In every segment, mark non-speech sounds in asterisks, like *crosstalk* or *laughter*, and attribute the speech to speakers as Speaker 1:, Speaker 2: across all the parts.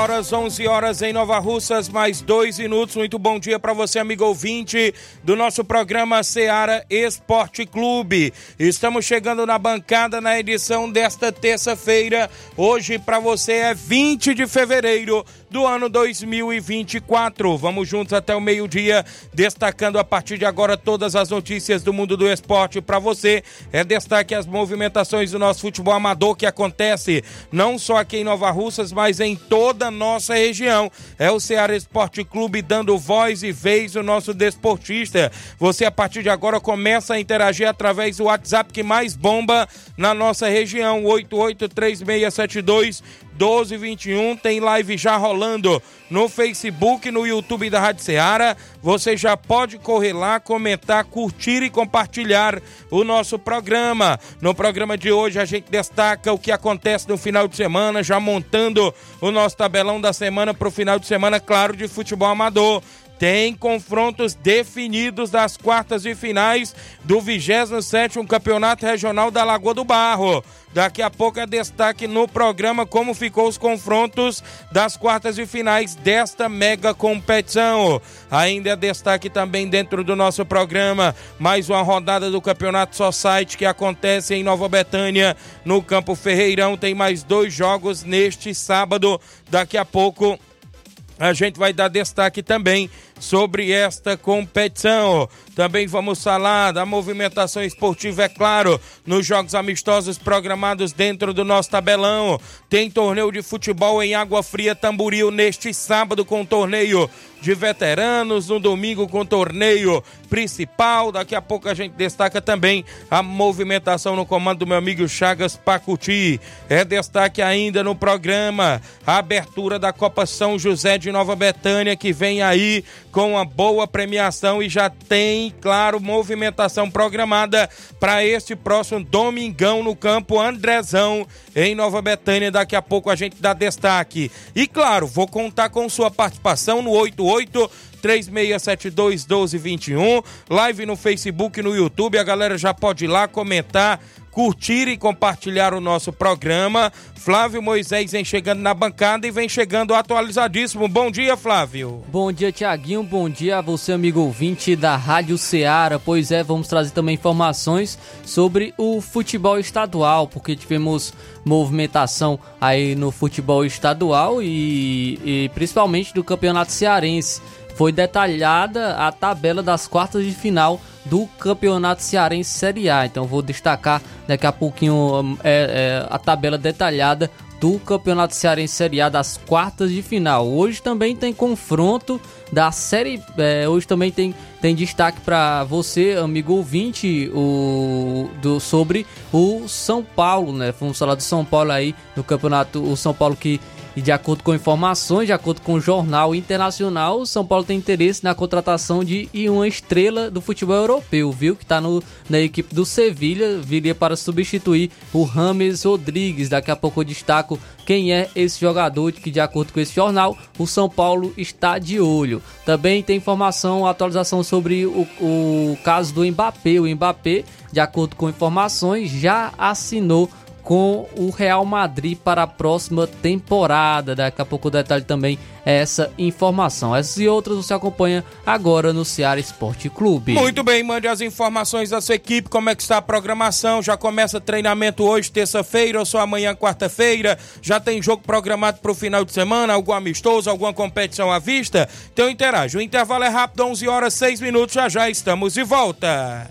Speaker 1: Horas, 11 horas em Nova Russas, mais dois minutos. Muito bom dia para você, amigo ouvinte do nosso programa Seara Esporte Clube. Estamos chegando na bancada na edição desta terça-feira. Hoje para você é 20 de fevereiro do ano 2024. Vamos juntos até o meio-dia, destacando a partir de agora todas as notícias do mundo do esporte para você. É destaque as movimentações do nosso futebol amador que acontece não só aqui em Nova Russas, mas em toda a nossa região. É o Ceará Esporte Clube dando voz e vez ao nosso desportista. Você a partir de agora começa a interagir através do WhatsApp que mais bomba na nossa região, 883672 1221. Tem live já rolando no Facebook, no YouTube da Rádio Ceará. Você já pode correr lá, comentar, curtir e compartilhar o nosso programa. No programa de hoje a gente destaca o que acontece no final de semana, já montando o nosso tabelão da semana para o final de semana, claro, de futebol amador tem confrontos definidos das quartas e finais do 27º Campeonato Regional da Lagoa do Barro. Daqui a pouco é destaque no programa como ficou os confrontos das quartas e finais desta mega competição. Ainda é destaque também dentro do nosso programa mais uma rodada do Campeonato Society que acontece em Nova Betânia, no Campo Ferreirão. Tem mais dois jogos neste sábado. Daqui a pouco a gente vai dar destaque também sobre esta competição. Também vamos falar da movimentação esportiva, é claro, nos jogos amistosos programados dentro do nosso tabelão. Tem torneio de futebol em Água Fria Tamboril neste sábado com torneio de veteranos, no domingo com torneio principal. Daqui a pouco a gente destaca também a movimentação no comando do meu amigo Chagas Pacuti. É destaque ainda no programa a abertura da Copa São José de Nova Betânia que vem aí com uma boa premiação e já tem, claro, movimentação programada para este próximo domingão no campo Andrezão, em Nova Betânia. Daqui a pouco a gente dá destaque. E claro, vou contar com sua participação no 88 3672 1221, live no Facebook no YouTube. A galera já pode ir lá comentar curtir e compartilhar o nosso programa. Flávio Moisés vem chegando na bancada e vem chegando atualizadíssimo. Bom dia, Flávio.
Speaker 2: Bom dia, Tiaguinho. Bom dia a você, amigo ouvinte da Rádio Ceará. Pois é, vamos trazer também informações sobre o futebol estadual, porque tivemos movimentação aí no futebol estadual e, e principalmente do campeonato cearense. Foi detalhada a tabela das quartas de final do Campeonato Cearense Série A. Então vou destacar daqui a pouquinho é, é, a tabela detalhada do Campeonato Cearense Série A das quartas de final. Hoje também tem confronto da série. É, hoje também tem, tem destaque para você, amigo ouvinte, o, do, sobre o São Paulo, né? Vamos falar do São Paulo aí no campeonato. O São Paulo que e de acordo com informações, de acordo com o jornal internacional, o São Paulo tem interesse na contratação de uma estrela do futebol europeu, viu? Que está na equipe do Sevilha, viria para substituir o Rames Rodrigues. Daqui a pouco eu destaco quem é esse jogador, que de acordo com esse jornal, o São Paulo está de olho. Também tem informação, atualização sobre o, o caso do Mbappé. O Mbappé, de acordo com informações, já assinou com o Real Madrid para a próxima temporada. Daqui a pouco o detalhe também é essa informação. Essas e outras você acompanha agora no Ceará Esporte Clube.
Speaker 1: Muito bem, mande as informações da sua equipe, como é que está a programação. Já começa treinamento hoje, terça-feira, ou só amanhã, quarta-feira. Já tem jogo programado para o final de semana, algum amistoso, alguma competição à vista? Então interage. O intervalo é rápido, 11 horas 6 minutos. Já já estamos de volta.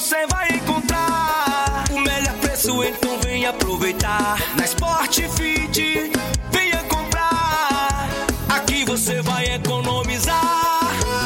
Speaker 3: Você vai encontrar o melhor preço, então vem aproveitar.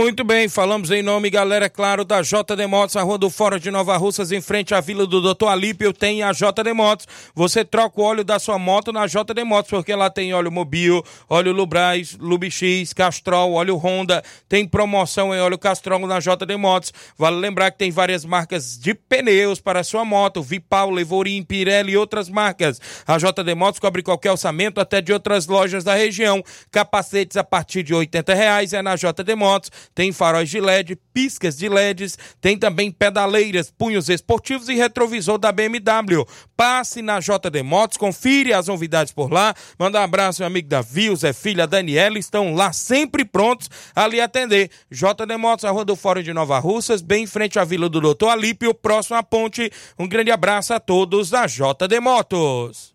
Speaker 1: Muito bem, falamos em nome, galera, é claro, da JD Motos, a Rua do Fora de Nova Russas, em frente à Vila do Doutor Alípio, tem a JD Motos. Você troca o óleo da sua moto na JD Motos, porque lá tem óleo Mobil, óleo Lubrais, Lubix, Castrol, óleo Honda, tem promoção em óleo Castrol na JD Motos. Vale lembrar que tem várias marcas de pneus para a sua moto, Vipau, Levorim, Pirelli e outras marcas. A JD Motos cobre qualquer orçamento, até de outras lojas da região. Capacetes a partir de 80 reais é na JD Motos tem faróis de LED, piscas de LEDs, tem também pedaleiras, punhos esportivos e retrovisor da BMW. Passe na JD Motos, confira as novidades por lá. Manda um abraço, meu amigo Davi, Zé Filha, Daniela, estão lá sempre prontos a lhe atender. JD Motos, a Rua do Fórum de Nova Russas, bem em frente à Vila do Doutor Alípio, próximo à ponte. Um grande abraço a todos da JD Motos.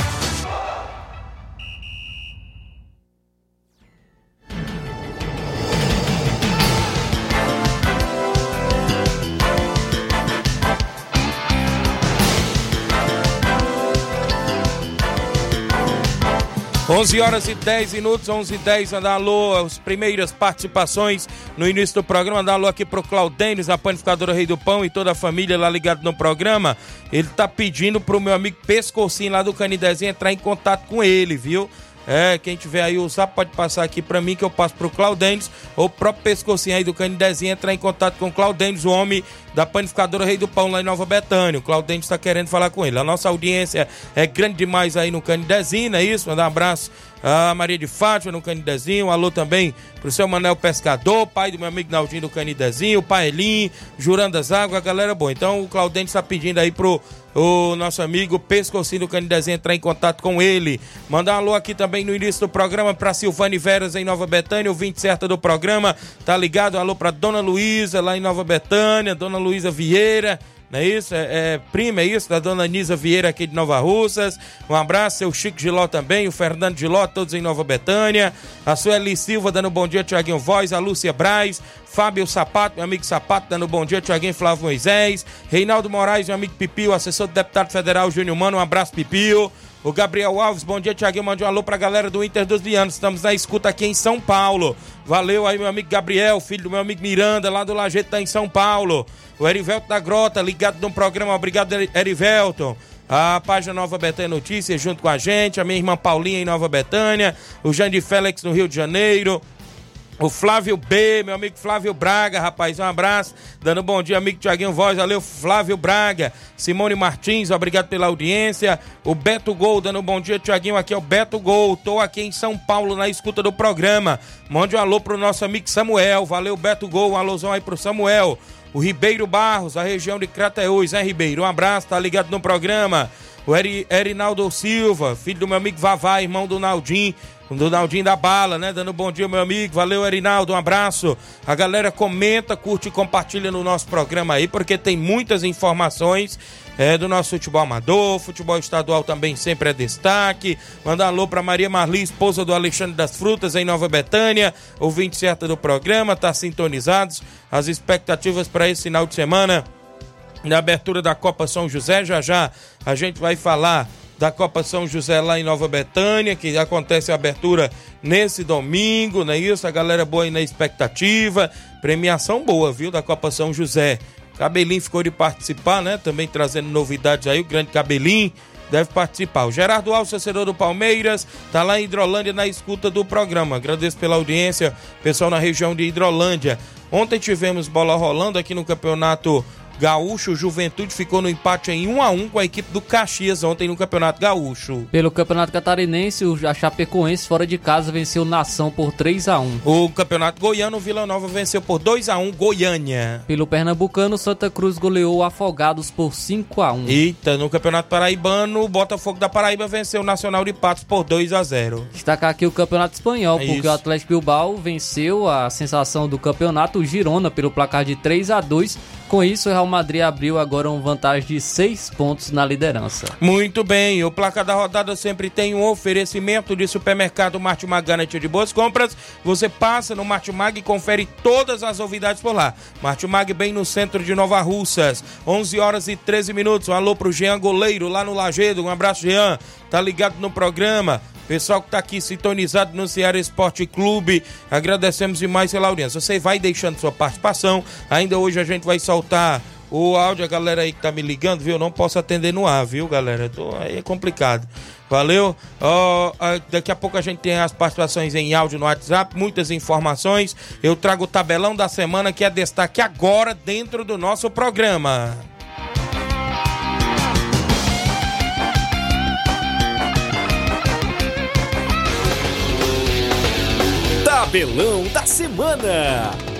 Speaker 1: 11 horas e 10 minutos, 11 e 10, andar alô, as primeiras participações no início do programa, andar alô aqui pro Claudênis, a panificadora Rei do Pão e toda a família lá ligado no programa. Ele tá pedindo pro meu amigo Pescocinho lá do Canidezinho entrar em contato com ele, viu? É, quem tiver aí o zap pode passar aqui pra mim que eu passo pro Claudênis ou o próprio pescocinho aí do Canidezinho entrar em contato com o Claudênis, o homem da panificadora Rei do Pão lá em Nova Betânia. O Claudênis está querendo falar com ele. A nossa audiência é grande demais aí no Canidezinho, não é isso? Mandar um abraço a Maria de Fátima no Canidezinho, um alô também pro seu Manel Pescador, pai do meu amigo Naldinho do Canidezinho, o Paelim, Jurandas Água, a galera boa. Então o Claudênis está pedindo aí pro o nosso amigo Pescocinho do Canidezinho entrar em contato com ele. Mandar um alô aqui também no início do programa para Silvane Veras em Nova Betânia, o 20 certa do programa, tá ligado? Alô para Dona Luísa lá em Nova Betânia, Dona Luísa Vieira, não é isso? É, é, prima, é isso? Da dona Nisa Vieira aqui de Nova Russas. Um abraço, seu Chico Giló também, o Fernando Giló, todos em Nova Betânia. A Sueli Silva dando bom dia, Tiaguinho Voz, a Lúcia Braz, Fábio Sapato, meu amigo Sapato, dando bom dia, Tiaguinho Flávio Moisés, Reinaldo Moraes, meu amigo Pipio, assessor do deputado federal Júnior Mano, um abraço, Pipio. O Gabriel Alves, bom dia, Tiaguinho. Mande um alô pra galera do Inter dos Lianos. Estamos na escuta aqui em São Paulo. Valeu aí, meu amigo Gabriel, filho do meu amigo Miranda, lá do Lajeito, tá em São Paulo. O Erivelto da Grota, ligado no programa. Obrigado, Erivelton. A página Nova Betânia Notícias junto com a gente. A minha irmã Paulinha em Nova Betânia. O Jandir Félix no Rio de Janeiro. O Flávio B, meu amigo Flávio Braga, rapaz, um abraço. Dando bom dia, amigo Tiaguinho Voz. Valeu, Flávio Braga. Simone Martins, obrigado pela audiência. O Beto Gol, dando bom dia, Tiaguinho. Aqui é o Beto Gol. Tô aqui em São Paulo na escuta do programa. Mande um alô pro nosso amigo Samuel. Valeu, Beto Gol. Um alôzão aí pro Samuel. O Ribeiro Barros, a região de Crateús, né, Ribeiro? Um abraço, tá ligado no programa. O Eri, Erinaldo Silva, filho do meu amigo Vavá, irmão do Naldim, do Naldinho da Bala, né? Dando bom dia, meu amigo. Valeu, Erinaldo. Um abraço. A galera comenta, curte e compartilha no nosso programa aí, porque tem muitas informações é, do nosso futebol amador. Futebol estadual também sempre é destaque. Mandar um alô para Maria Marli, esposa do Alexandre das Frutas, em Nova Betânia. Ouvinte certa do programa, tá sintonizados. As expectativas para esse final de semana. Na abertura da Copa São José, já já a gente vai falar da Copa São José lá em Nova Betânia, que acontece a abertura nesse domingo, não é isso? A galera boa aí na expectativa. Premiação boa, viu, da Copa São José. Cabelinho ficou de participar, né? Também trazendo novidades aí, o grande Cabelinho deve participar. O Gerardo Alves, do Palmeiras, tá lá em Hidrolândia na escuta do programa. Agradeço pela audiência, pessoal na região de Hidrolândia. Ontem tivemos bola rolando aqui no Campeonato Gaúcho, Juventude ficou no empate em 1 a 1 com a equipe do Caxias ontem no Campeonato Gaúcho.
Speaker 2: Pelo Campeonato Catarinense, o Chapecoense fora de casa venceu Nação por 3 a 1.
Speaker 1: O Campeonato Goiano, o Vila Nova venceu por 2 a 1 Goiânia.
Speaker 2: Pelo Pernambucano, Santa Cruz goleou Afogados por 5 a 1.
Speaker 1: Eita, no Campeonato Paraibano, o Botafogo da Paraíba venceu o Nacional de Patos por 2 a 0.
Speaker 2: Destacar aqui o Campeonato Espanhol, é porque isso. o Atlético Bilbao venceu a sensação do campeonato, o Girona, pelo placar de 3 a 2 com isso, o Real Madrid abriu agora uma vantagem de seis pontos na liderança.
Speaker 1: Muito bem, o placar da rodada sempre tem um oferecimento de supermercado Martimag Garantia de Boas Compras. Você passa no Martimag e confere todas as novidades por lá. Martimag bem no centro de Nova Russas, 11 horas e 13 minutos. Um alô pro Jean Goleiro lá no Lagedo. Um abraço, Jean. Tá ligado no programa. Pessoal que está aqui sintonizado no Ceará Esporte Clube, agradecemos demais pela audiência. Você vai deixando sua participação. Ainda hoje a gente vai soltar o áudio, a galera aí que tá me ligando, viu? Não posso atender no ar, viu, galera? Tô, aí é complicado. Valeu? Oh, daqui a pouco a gente tem as participações em áudio no WhatsApp, muitas informações. Eu trago o tabelão da semana que é destaque agora dentro do nosso programa.
Speaker 4: Tabelão da Semana.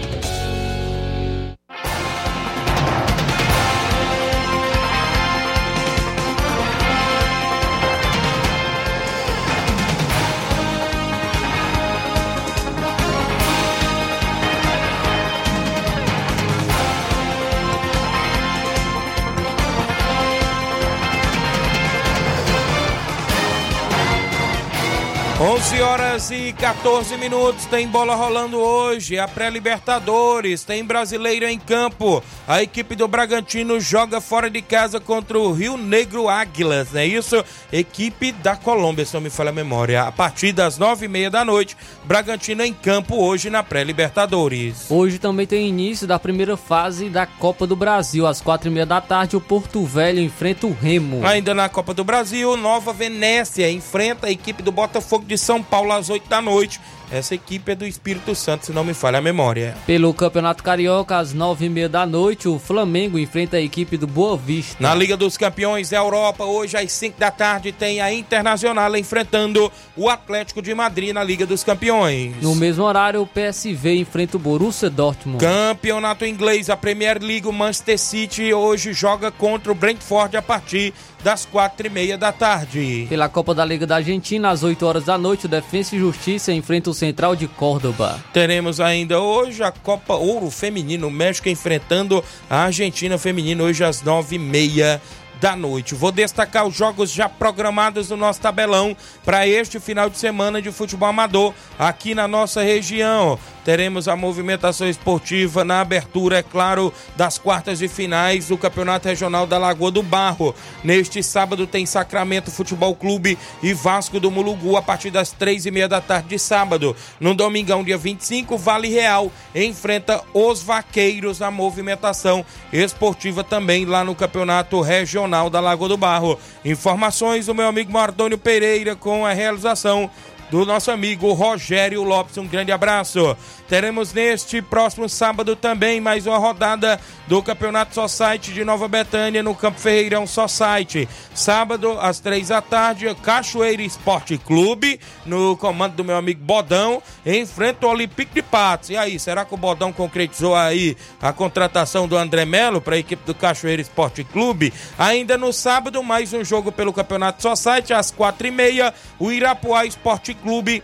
Speaker 1: 11 horas e 14 minutos, tem bola rolando hoje, a pré-Libertadores, tem brasileiro em campo. A equipe do Bragantino joga fora de casa contra o Rio Negro Águilas, não é isso? Equipe da Colômbia, se não me falha a memória. A partir das nove e meia da noite, Bragantino em campo hoje na pré-Libertadores.
Speaker 2: Hoje também tem início da primeira fase da Copa do Brasil. Às quatro e meia da tarde, o Porto Velho enfrenta o Remo.
Speaker 1: Ainda na Copa do Brasil, Nova Venécia enfrenta a equipe do Botafogo de São Paulo às 8 da noite. Essa equipe é do Espírito Santo, se não me falha a memória.
Speaker 2: Pelo Campeonato Carioca, às nove e meia da noite, o Flamengo enfrenta a equipe do Boa Vista.
Speaker 1: Na Liga dos Campeões da Europa, hoje às cinco da tarde, tem a Internacional enfrentando o Atlético de Madrid na Liga dos Campeões.
Speaker 2: No mesmo horário, o PSV enfrenta o Borussia Dortmund.
Speaker 1: Campeonato Inglês, a Premier League, o Manchester City hoje joga contra o Brentford a partir das quatro e meia da tarde.
Speaker 2: Pela Copa da Liga da Argentina, às 8 horas da noite, o Defensa e Justiça enfrenta o Central de Córdoba.
Speaker 1: Teremos ainda hoje a Copa Ouro Feminino, o México enfrentando a Argentina Feminina, hoje às nove e meia da noite. Vou destacar os jogos já programados no nosso tabelão para este final de semana de futebol amador aqui na nossa região. Teremos a movimentação esportiva na abertura, é claro, das quartas de finais do Campeonato Regional da Lagoa do Barro. Neste sábado tem Sacramento Futebol Clube e Vasco do Mulugu a partir das três e meia da tarde de sábado. No domingão, dia 25, Vale Real enfrenta os Vaqueiros na movimentação esportiva também lá no Campeonato Regional da Lagoa do Barro. Informações do meu amigo Mardônio Pereira com a realização do nosso amigo Rogério Lopes. Um grande abraço. Teremos neste próximo sábado também mais uma rodada do Campeonato Society de Nova Betânia no Campo Ferreirão Society. Sábado, às três da tarde, Cachoeira Esporte Clube, no comando do meu amigo Bodão, enfrenta o Olympique de Patos. E aí, será que o Bodão concretizou aí a contratação do André Melo para a equipe do Cachoeira Esporte Clube? Ainda no sábado, mais um jogo pelo Campeonato Society, às quatro e meia, o Irapuá Esporte Clube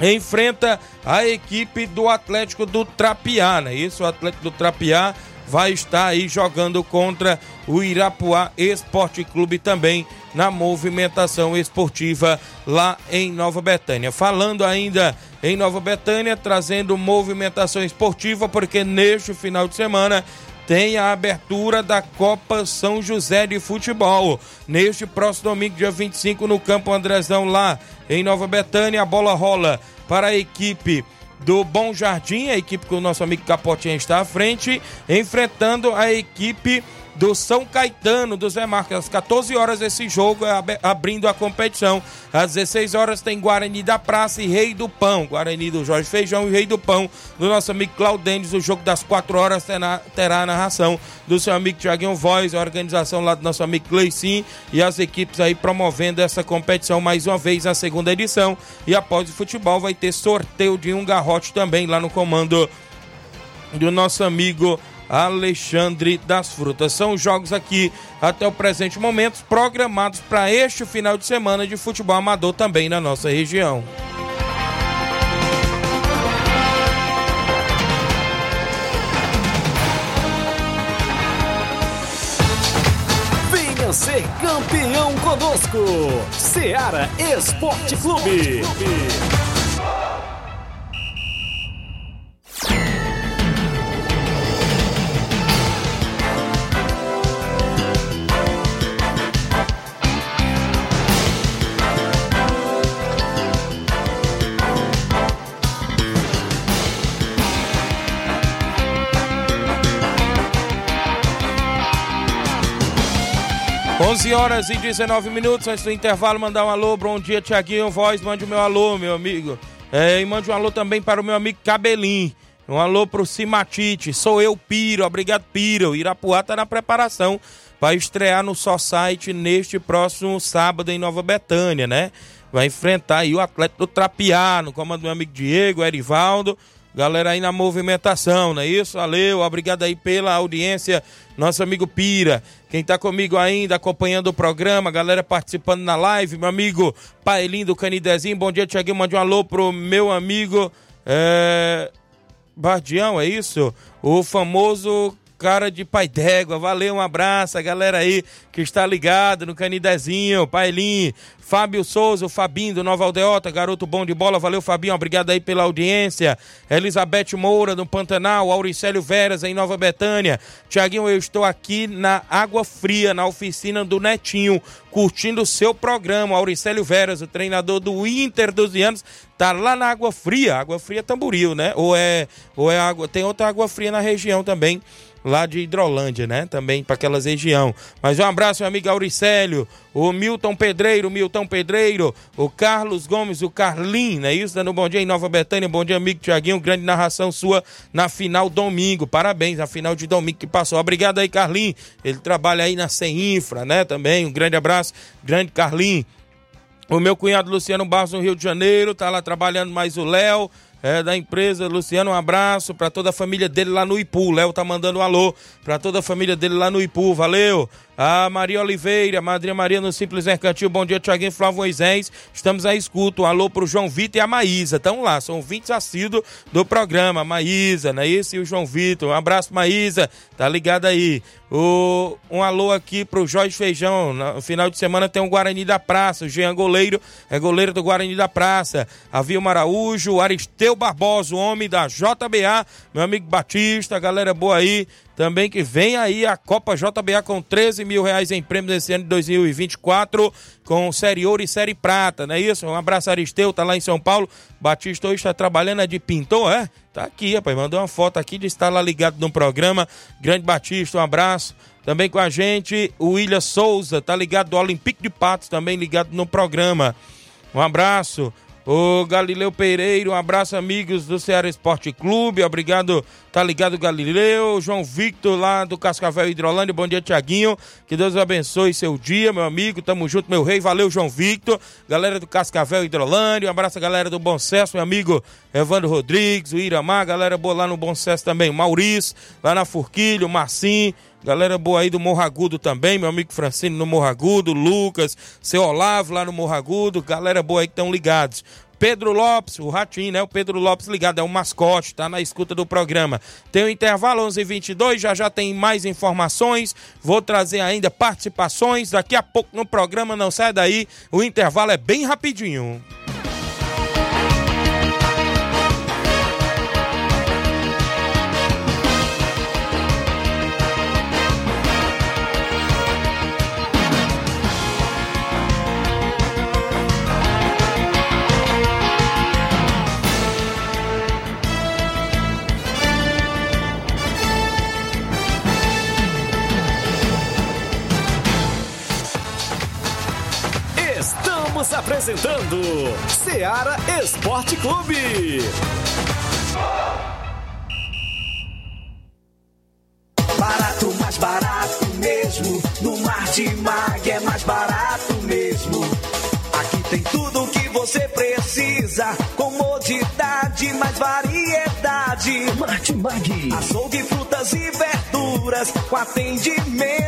Speaker 1: enfrenta a equipe do Atlético do Trapiá, né? Isso, o Atlético do Trapiá vai estar aí jogando contra o Irapuá Esporte Clube também na movimentação esportiva lá em Nova Betânia. Falando ainda em Nova Betânia, trazendo movimentação esportiva, porque neste final de semana tem a abertura da Copa São José de Futebol. Neste próximo domingo, dia 25, no Campo Andrezão, lá em Nova Betânia, a bola rola para a equipe do Bom Jardim, a equipe que o nosso amigo Capotinha está à frente, enfrentando a equipe do São Caetano, do Zé Marcos. Às 14 horas esse jogo é abrindo a competição. Às 16 horas tem Guarani da Praça e Rei do Pão. Guarani do Jorge Feijão e Rei do Pão do nosso amigo Claudênis. O jogo das 4 horas terá, terá a narração do seu amigo Tiaguinho Voz, a organização lá do nosso amigo Cleicin e as equipes aí promovendo essa competição mais uma vez na segunda edição. E após o futebol vai ter sorteio de um garrote também lá no comando do nosso amigo Alexandre das Frutas. São jogos aqui até o presente momento programados para este final de semana de futebol amador também na nossa região.
Speaker 4: Venha ser campeão conosco, Seara Esporte Clube.
Speaker 1: Onze horas e 19 minutos antes do intervalo, mandar um alô, bom dia, Tiaguinho, voz, mande o meu alô, meu amigo. É, e mande um alô também para o meu amigo Cabelim. Um alô pro Cimatite, sou eu, Piro, obrigado, Piro. Irapuá tá na preparação para estrear no Society neste próximo sábado em Nova Betânia, né? Vai enfrentar aí o Atlético do Trapiá, no comando do meu amigo Diego, Erivaldo. Galera aí na movimentação, não é isso? Valeu, obrigado aí pela audiência, nosso amigo Pira. Quem tá comigo ainda, acompanhando o programa, galera participando na live, meu amigo Paelinho do Canidezinho. Bom dia, Tiaguinho. Mande um alô pro meu amigo é... Bardião, é isso? O famoso cara de pai d'égua. Valeu, um abraço, a galera aí que está ligado no Canidezinho, Pailinho, Fábio Souza, o Fabinho do Nova Aldeota, garoto bom de bola. Valeu, Fabinho, obrigado aí pela audiência. Elizabeth Moura do Pantanal, Auricélio Veras em Nova Betânia. Tiaguinho, eu estou aqui na Água Fria, na oficina do Netinho, curtindo o seu programa. Auricélio Veras, o treinador do Inter 12 anos, tá lá na Água Fria, Água Fria Tamboril, né? Ou é, ou é água, tem outra água fria na região também lá de Hidrolândia, né? Também para aquelas região. Mas um abraço, meu amigo Auricélio, o Milton Pedreiro, Milton Pedreiro, o Carlos Gomes, o Carlin, né? Isso, dando um bom dia em Nova Betânia, bom dia, amigo Tiaguinho, grande narração sua na final domingo. Parabéns, na final de domingo que passou. Obrigado aí, Carlin. Ele trabalha aí na Infra, né? Também, um grande abraço, grande Carlin. O meu cunhado Luciano Barros no Rio de Janeiro, tá lá trabalhando mais o Léo, é, da empresa. Luciano, um abraço para toda a família dele lá no Ipu. Léo tá mandando um alô para toda a família dele lá no Ipu. Valeu! A Maria Oliveira, Madrinha Maria no Simples Mercantil. Bom dia, Tiaguinho Flávio Moisés. Estamos à escuta. Um alô pro João Vitor e a Maísa. Estão lá, são 20 assíduos do programa. Maísa, não é isso? E o João Vitor. Um abraço, Maísa. Tá ligado aí. O, um alô aqui pro Jorge Feijão. No final de semana tem o Guarani da Praça. O Jean Goleiro é goleiro do Guarani da Praça. A Vilma Araújo, Aristeu Barbosa, o homem da JBA. Meu amigo Batista, galera boa aí. Também que vem aí a Copa JBA com 13 mil reais em prêmios esse ano de 2024, com Série Ouro e Série Prata, não é isso? Um abraço, Aristeu, tá lá em São Paulo. Batista hoje está trabalhando, é de pintor, é? Tá aqui, rapaz, mandou uma foto aqui de estar lá ligado no programa. Grande Batista, um abraço. Também com a gente, o William Souza, tá ligado do Olympique de Patos, também ligado no programa. Um abraço. O Galileu Pereira, um abraço, amigos do Ceará Esporte Clube. Obrigado, tá ligado, Galileu. João Victor, lá do Cascavel Hidrolândia. Bom dia, Tiaguinho. Que Deus abençoe seu dia, meu amigo. Tamo junto, meu rei. Valeu, João Victor. Galera do Cascavel Hidrolândia. Um abraço, galera do Bom Sucesso, meu amigo Evandro Rodrigues, o Iramar. Galera boa lá no Bom Sucesso também. Maurício, lá na Forquilha, o Marcinho. Galera boa aí do Morro Agudo também, meu amigo Francino no Morro Agudo, Lucas, seu Olavo lá no Morro Agudo, galera boa aí que estão ligados. Pedro Lopes, o Ratinho, né? O Pedro Lopes ligado, é o mascote, tá na escuta do programa. Tem o intervalo 11:22, já já tem mais informações. Vou trazer ainda participações daqui a pouco no programa, não sai daí. O intervalo é bem rapidinho.
Speaker 3: Mais variedade. Martimag. Açougue, frutas e verduras. Com atendimento de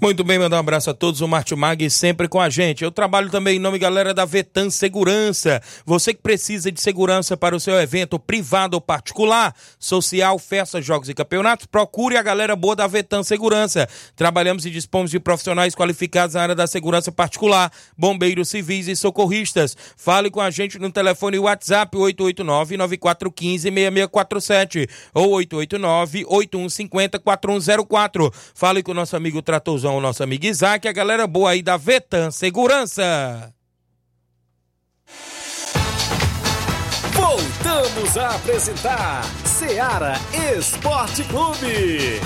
Speaker 1: Muito bem, mandar um abraço a todos, o Márcio Mag sempre com a gente. Eu trabalho também em nome, galera, da Vetan Segurança. Você que precisa de segurança para o seu evento privado ou particular, social, festas, jogos e campeonatos, procure a galera boa da Vetan Segurança. Trabalhamos e dispomos de profissionais qualificados na área da segurança particular, bombeiros civis e socorristas. Fale com a gente no telefone WhatsApp 889-9415-6647 ou 889-8150-4104. Fale com o nosso amigo Tratozão o nosso amigo Isaac, a galera boa aí da Vetan Segurança.
Speaker 4: Voltamos a apresentar Seara Esporte Clube.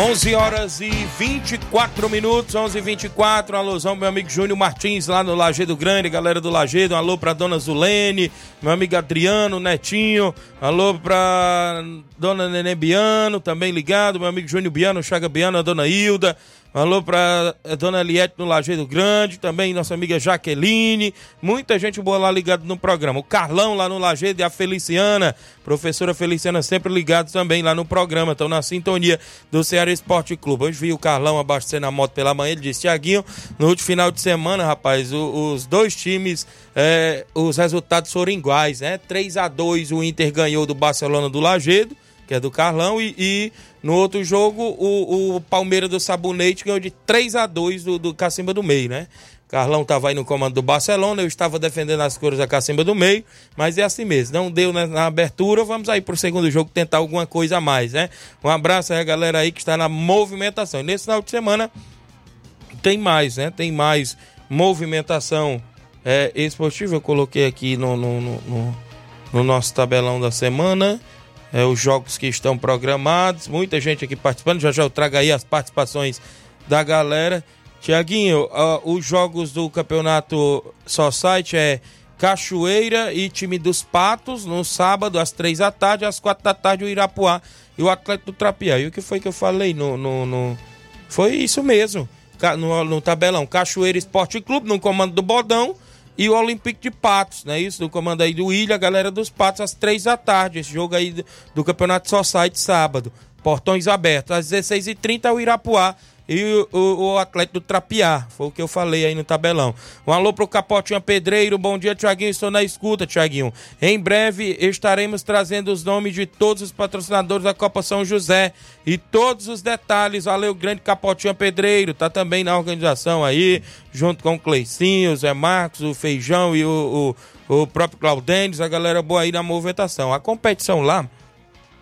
Speaker 1: Onze horas e 24 minutos, 11 e 24 alusão meu amigo Júnior Martins lá no Lagedo Grande, galera do Lagedo, um alô pra dona Zulene, meu amigo Adriano, Netinho, alô pra dona Nenê Biano, também ligado, meu amigo Júnior Biano, Chaga Biano, a dona Hilda, alô pra eh, dona Eliette no Lagedo Grande, também nossa amiga Jaqueline, muita gente boa lá ligado no programa. O Carlão lá no Lagedo e a Feliciana, professora Feliciana sempre ligado também lá no programa, estão na sintonia do Ceará Esporte Clube. Hoje vi o Carlão abastecendo a moto pela manhã, ele disse, Tiaguinho, no último final de semana, rapaz, os dois times, eh, os resultados foram iguais, né? 3 a 2 o Inter ganhou do Barcelona do Lagedo, que é do Carlão, e, e no outro jogo o, o Palmeiras do Sabonete ganhou de 3 a 2 do, do Cacimba do Meio, né? Carlão estava aí no comando do Barcelona, eu estava defendendo as cores da Cacimba do Meio, mas é assim mesmo, não deu na, na abertura, vamos aí pro segundo jogo tentar alguma coisa a mais, né? Um abraço aí, a galera aí que está na movimentação. E nesse final de semana tem mais, né? Tem mais movimentação é, esportiva. Eu coloquei aqui no, no, no, no nosso tabelão da semana. É, os jogos que estão programados. Muita gente aqui participando. Já já eu trago aí as participações da galera. Tiaguinho, uh, os jogos do campeonato Society é Cachoeira e time dos Patos no sábado às três da tarde, às quatro da tarde o Irapuá e o Atlético do Trapiá. E o que foi que eu falei no, no, no... foi isso mesmo no, no tabelão Cachoeira Esporte Clube no comando do Bodão e o Olympique de Patos, né? Isso, do comando aí do Ilha, a galera dos Patos às três da tarde. Esse jogo aí do, Campeonato Society sábado. Portões abertos. Às 16h30 o Irapuá e o, o, o do Trapiá. Foi o que eu falei aí no tabelão. Um alô pro Capotinha Pedreiro. Bom dia, Tiaguinho. Estou na escuta, Tiaguinho. Em breve estaremos trazendo os nomes de todos os patrocinadores da Copa São José e todos os detalhes. Valeu, grande Capotinha Pedreiro. Tá também na organização aí, junto com o Cleicinho, o Zé Marcos, o Feijão e o, o, o próprio Claudênis. A galera boa aí na movimentação. A competição lá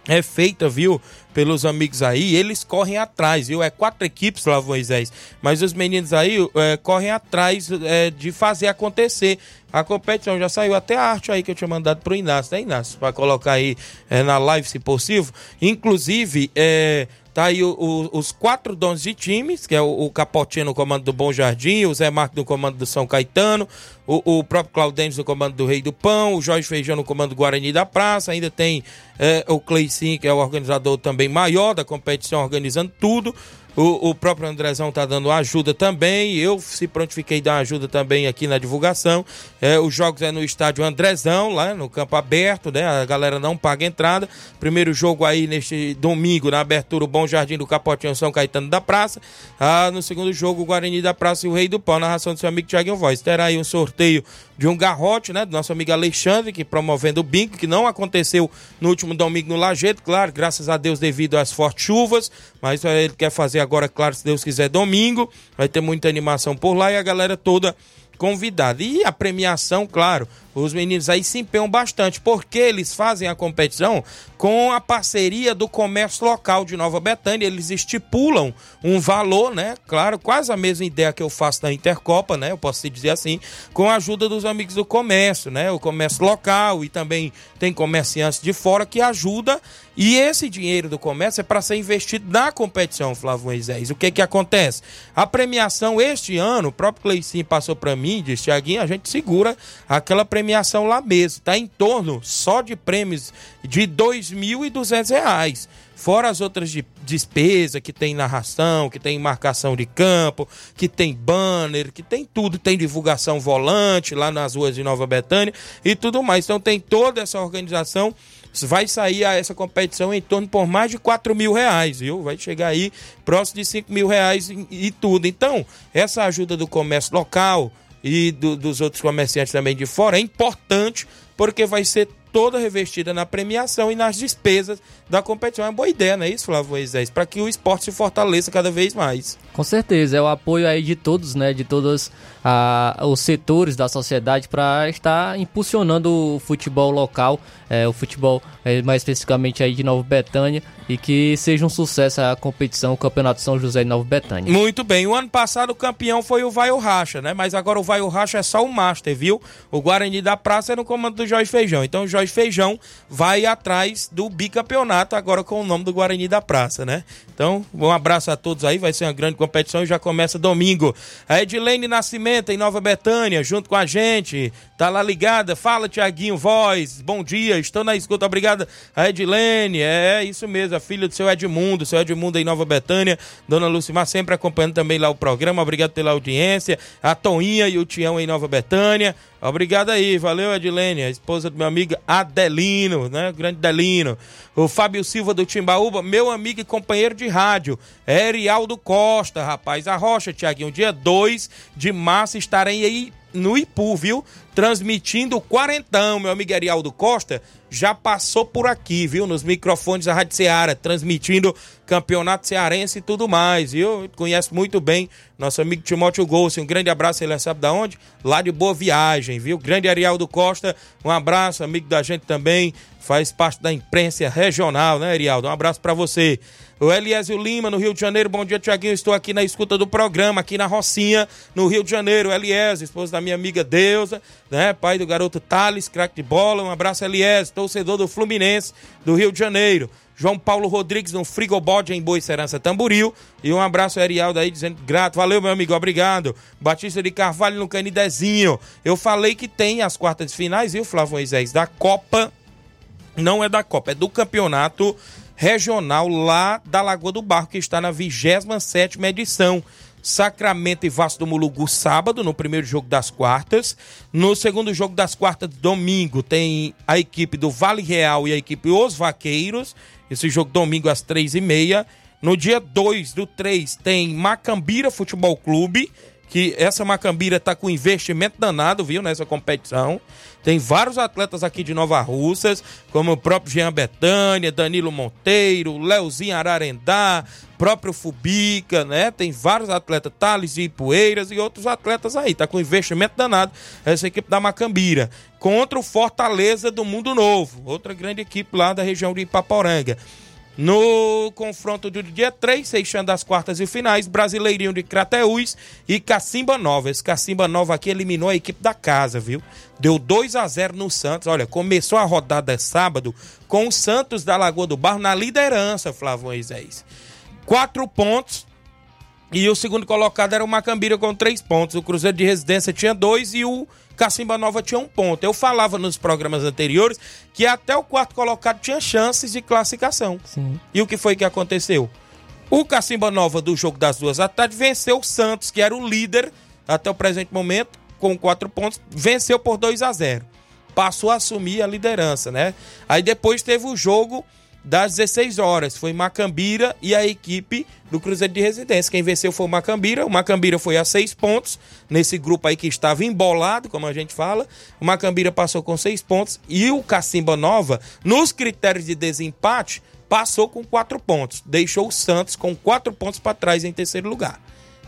Speaker 1: é feita, viu, pelos amigos aí, eles correm atrás, viu? É quatro equipes, lá, Moisés, mas os meninos aí é, correm atrás é, de fazer acontecer a competição. Já saiu até a arte aí que eu tinha mandado pro Inácio, né, Inácio? Para colocar aí é, na live, se possível. Inclusive, é, Tá aí o, o, os quatro donos de times, que é o, o Capotinho no comando do Bom Jardim, o Zé Marco no comando do São Caetano, o, próprio Claudêncio no comando do Rei do Pão, o Jorge Feijão no comando do Guarani da Praça, ainda tem é, o Cleicinho, que é o organizador também maior da competição, organizando tudo. O, o, próprio Andrezão tá dando ajuda também. Eu se prontifiquei dar ajuda também aqui na divulgação. É, os jogos é no estádio Andrezão, lá no campo aberto, né? A galera não paga entrada. Primeiro jogo aí neste domingo, na abertura, o Bom Jardim do Capotinho São Caetano da Praça. Ah, no segundo jogo, o Guarani da Praça e o Rei do Pau, narração do seu amigo Thiago Voz. Terá aí um sorteio de um garrote, né? Do nosso amigo Alexandre, que promovendo o bingo, que não aconteceu no último domingo no Lajeito, claro, graças a Deus devido às fortes chuvas, mas ele quer fazer agora, claro, se Deus quiser, domingo. Vai ter muita animação por lá e a galera toda convidada. E a premiação, claro, os meninos aí se empenham bastante, porque eles fazem a competição com a parceria do comércio local de Nova Betânia. Eles estipulam um valor, né? Claro, quase a mesma ideia que eu faço na Intercopa, né? Eu posso dizer assim, com a ajuda dos amigos do comércio, né? O comércio local e também tem comerciantes de fora que ajuda. E esse dinheiro do comércio é para ser investido na competição, Flávio Moisés. O que que acontece? A premiação este ano, o próprio Cleicinho passou para mim, disse, Tiaguinho, a gente segura aquela premiação lá mesmo. Está em torno só de prêmios de R$ 2.200. Fora as outras de despesas que tem narração, que tem marcação de campo, que tem banner, que tem tudo, tem divulgação volante lá nas ruas de Nova Betânia e tudo mais. Então tem toda essa organização vai sair a essa competição em torno por mais de 4 mil reais, viu? Vai chegar aí próximo de 5 mil reais e, e tudo. Então, essa ajuda do comércio local e do, dos outros comerciantes também de fora é importante porque vai ser toda revestida na premiação e nas despesas da competição. É uma boa ideia, não é isso, Flávio Moisés? Para que o esporte se fortaleça cada vez mais.
Speaker 2: Com certeza, é o apoio aí de todos, né? De todos ah, os setores da sociedade para estar impulsionando o futebol local, é, o futebol é, mais especificamente aí de Nova Betânia e que seja um sucesso a competição, o Campeonato São José de Nova Betânia.
Speaker 1: Muito bem, o ano passado o campeão foi o Vai o Racha, né? Mas agora o Vai o Racha é só o Master, viu? O Guarani da Praça é no comando do Jorge Feijão. Então o Jorge Feijão vai atrás do bicampeonato agora com o nome do Guarani da Praça, né? Então, um abraço a todos aí, vai ser uma grande competição e já começa domingo. A Edilene Nascimento em Nova Betânia, junto com a gente, tá lá ligada. Fala, Tiaguinho Voz, bom dia, estou na escuta, obrigada. A Edilene, é isso mesmo, a filha do seu Edmundo, seu Edmundo em Nova Betânia, Dona Lucimar sempre acompanhando também lá o programa, obrigado pela audiência. A Toinha e o Tião em Nova Betânia, Obrigado aí, valeu Edilene, a esposa do meu amigo Adelino, né? grande Adelino. O Fábio Silva do Timbaúba, meu amigo e companheiro de rádio, Erialdo Costa, rapaz. A Rocha, Tiaguinho, dia 2 de março estarei aí no Ipu, viu? Transmitindo o quarentão, meu amigo Arialdo Costa já passou por aqui, viu? Nos microfones da Rádio Ceará, transmitindo campeonato cearense e tudo mais, viu? Conhece muito bem nosso amigo Timóteo Golce. Um grande abraço, ele sabe da onde? Lá de Boa Viagem, viu? Grande Arialdo Costa, um abraço, amigo da gente também, faz parte da imprensa regional, né, Arialdo? Um abraço para você. O Eliésio Lima, no Rio de Janeiro. Bom dia, Tiaguinho. Estou aqui na escuta do programa, aqui na Rocinha, no Rio de Janeiro. Eliésio, esposo da minha amiga Deusa, né? Pai do garoto Thales, craque de bola. Um abraço, Eliésio, torcedor do Fluminense, do Rio de Janeiro. João Paulo Rodrigues no Frigobode em Boa Serança Tamburil. E um abraço Ariel daí dizendo grato. Valeu, meu amigo, obrigado. Batista de Carvalho no Canidezinho. Eu falei que tem as quartas de finais, viu, Flávio Moisés? Da Copa. Não é da Copa, é do campeonato regional lá da Lagoa do Barro, que está na 27 edição. Sacramento e Vasco do Mulugu sábado, no primeiro jogo das quartas. No segundo jogo das quartas, domingo, tem a equipe do Vale Real e a equipe Os Vaqueiros. Esse jogo domingo às três e meia. No dia 2 do 3 tem Macambira Futebol Clube que essa Macambira tá com investimento danado, viu, nessa competição. Tem vários atletas aqui de Nova Russas, como o próprio Jean Betânia, Danilo Monteiro, Leozinho Ararendá, próprio Fubica, né? Tem vários atletas, Thales e Poeiras e outros atletas aí. Tá com investimento danado essa equipe da Macambira. Contra o Fortaleza do Mundo Novo, outra grande equipe lá da região de Ipaporanga. No confronto do dia 3, fechando as quartas e finais, Brasileirinho de Crateús e Cacimba Nova. Esse Cacimba Nova aqui eliminou a equipe da casa, viu? Deu 2 a 0 no Santos. Olha, começou a rodada sábado com o Santos da Lagoa do Barro na liderança, Flávio Moisés. Quatro pontos. E o segundo colocado era o Macambira com três pontos. O Cruzeiro de Residência tinha dois e o Cacimba Nova tinha um ponto. Eu falava nos programas anteriores que até o quarto colocado tinha chances de classificação.
Speaker 2: Sim.
Speaker 1: E o que foi que aconteceu? O Cacimba Nova do jogo das duas à tarde venceu o Santos, que era o líder até o presente momento, com quatro pontos, venceu por 2 a 0 Passou a assumir a liderança, né? Aí depois teve o jogo das 16 horas. Foi Macambira e a equipe do Cruzeiro de Residência. Quem venceu foi o Macambira. O Macambira foi a seis pontos, nesse grupo aí que estava embolado, como a gente fala. O Macambira passou com seis pontos. E o Cacimba Nova, nos critérios de desempate, passou com quatro pontos. Deixou o Santos com quatro pontos para trás em terceiro lugar.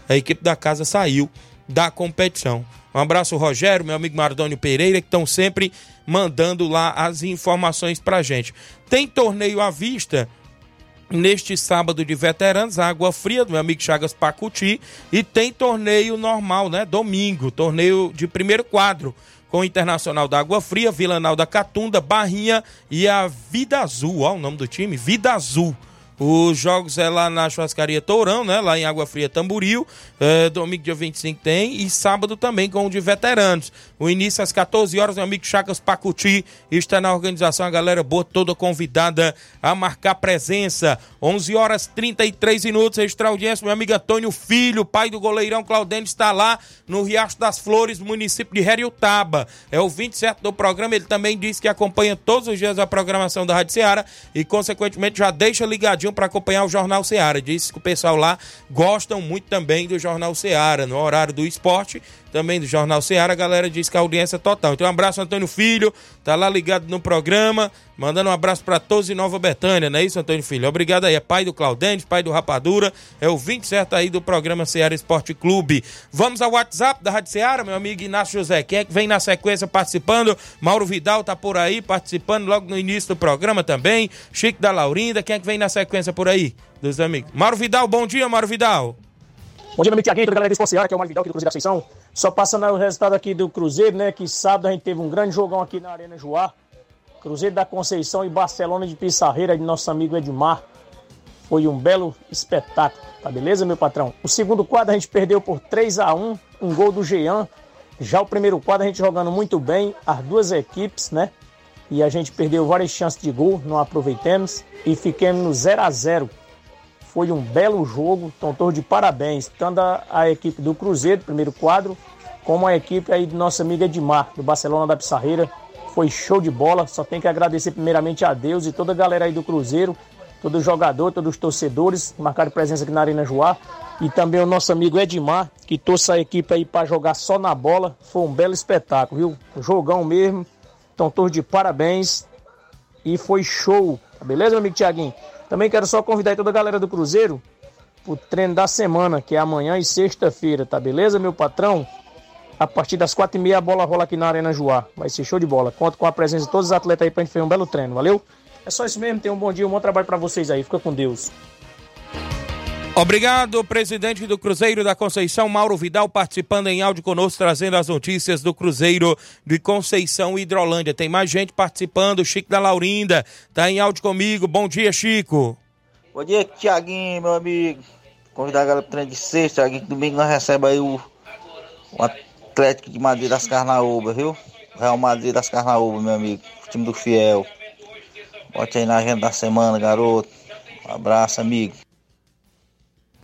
Speaker 1: A equipe da casa saiu da competição. Um abraço, Rogério, meu amigo Mardônio Pereira, que estão sempre mandando lá as informações pra gente. Tem torneio à vista neste sábado de veteranos, Água Fria, do meu amigo Chagas Pacuti, e tem torneio normal, né? Domingo, torneio de primeiro quadro, com o Internacional da Água Fria, Vilanal da Catunda, Barrinha e a Vida Azul, ó, o nome do time, Vida Azul. Os jogos é lá na churrascaria Tourão, né? Lá em Água Fria Tamburil. É, domingo, dia 25 tem. E sábado também com o de veteranos. O início às 14 horas, meu amigo Chacas Pacuti está na organização. A galera boa toda convidada a marcar presença. 11 horas 33 minutos. Extra audiência, meu amigo Antônio Filho, pai do goleirão Claudênio, está lá no Riacho das Flores, município de Heriutaba. É o 27 do programa. Ele também disse que acompanha todos os dias a programação da Rádio Ceará e, consequentemente, já deixa ligadinho para acompanhar o Jornal Seara. Disse que o pessoal lá gostam muito também do Jornal Seara, no horário do esporte, também do Jornal Seara, a galera diz que a audiência é total. Então, um abraço, Antônio Filho, tá lá ligado no programa, mandando um abraço para todos em Nova Betânia, não é isso, Antônio Filho? Obrigado aí, é pai do Claudente, pai do Rapadura, é o 27 aí do programa Seara Esporte Clube. Vamos ao WhatsApp da Rádio Seara, meu amigo Inácio José, quem é que vem na sequência participando? Mauro Vidal tá por aí participando logo no início do programa também, Chico da Laurinda, quem é que vem na sequência por aí, dos amigos? Mauro Vidal, bom dia, Mauro Vidal.
Speaker 5: Bom dia, meu amigo Tiaguinho, toda a galera do Esporte Seara, que é o Mário Vidal aqui do Cruzeiro da Conceição. Só passando o resultado aqui do Cruzeiro, né? Que sábado a gente teve um grande jogão aqui na Arena Joá. Cruzeiro da Conceição e Barcelona de Pissarreira, de nosso amigo Edmar. Foi um belo espetáculo, tá beleza, meu patrão? O segundo quadro a gente perdeu por 3 a 1 um gol do Jean. Já o primeiro quadro a gente jogando muito bem, as duas equipes, né? E a gente perdeu várias chances de gol, não aproveitamos. E fiquemos no 0 a 0 foi um belo jogo, então estou de parabéns, tanto a, equipe do Cruzeiro, primeiro quadro, como a equipe aí do nosso amigo Edmar, do Barcelona da Pissarreira. Foi show de bola, só tem que agradecer primeiramente a Deus e toda a galera aí do Cruzeiro, todo jogador, todos os torcedores que marcaram presença aqui na Arena Joá. E também o nosso amigo Edmar, que trouxe a equipe aí para jogar só na bola. Foi um belo espetáculo, viu? Jogão mesmo. Então, todos de parabéns. E foi show. Tá beleza, meu amigo Tiaguinho? Também quero só convidar toda a galera do Cruzeiro o treino da semana, que é amanhã e sexta-feira, tá beleza, meu patrão? A partir das quatro e meia a bola rola aqui na Arena Joá. Vai ser show de bola. Conto com a presença de todos os atletas aí pra gente fazer um belo treino, valeu? É só isso mesmo, tenham um bom dia, um bom trabalho para vocês aí. Fica com Deus.
Speaker 1: Obrigado, presidente do Cruzeiro da Conceição, Mauro Vidal, participando em áudio conosco, trazendo as notícias do Cruzeiro de Conceição Hidrolândia. Tem mais gente participando, Chico da Laurinda, tá em áudio comigo. Bom dia, Chico.
Speaker 6: Bom dia, Tiaguinho, meu amigo. Convidar a galera pro treino de sexta, Tiaguinho, domingo nós recebemos aí o, o Atlético de Madeira das Carnaúbas, viu? Real Madrid das Carnaúbas, meu amigo. Time do Fiel. Bote aí na agenda da semana, garoto. Um abraço, amigo.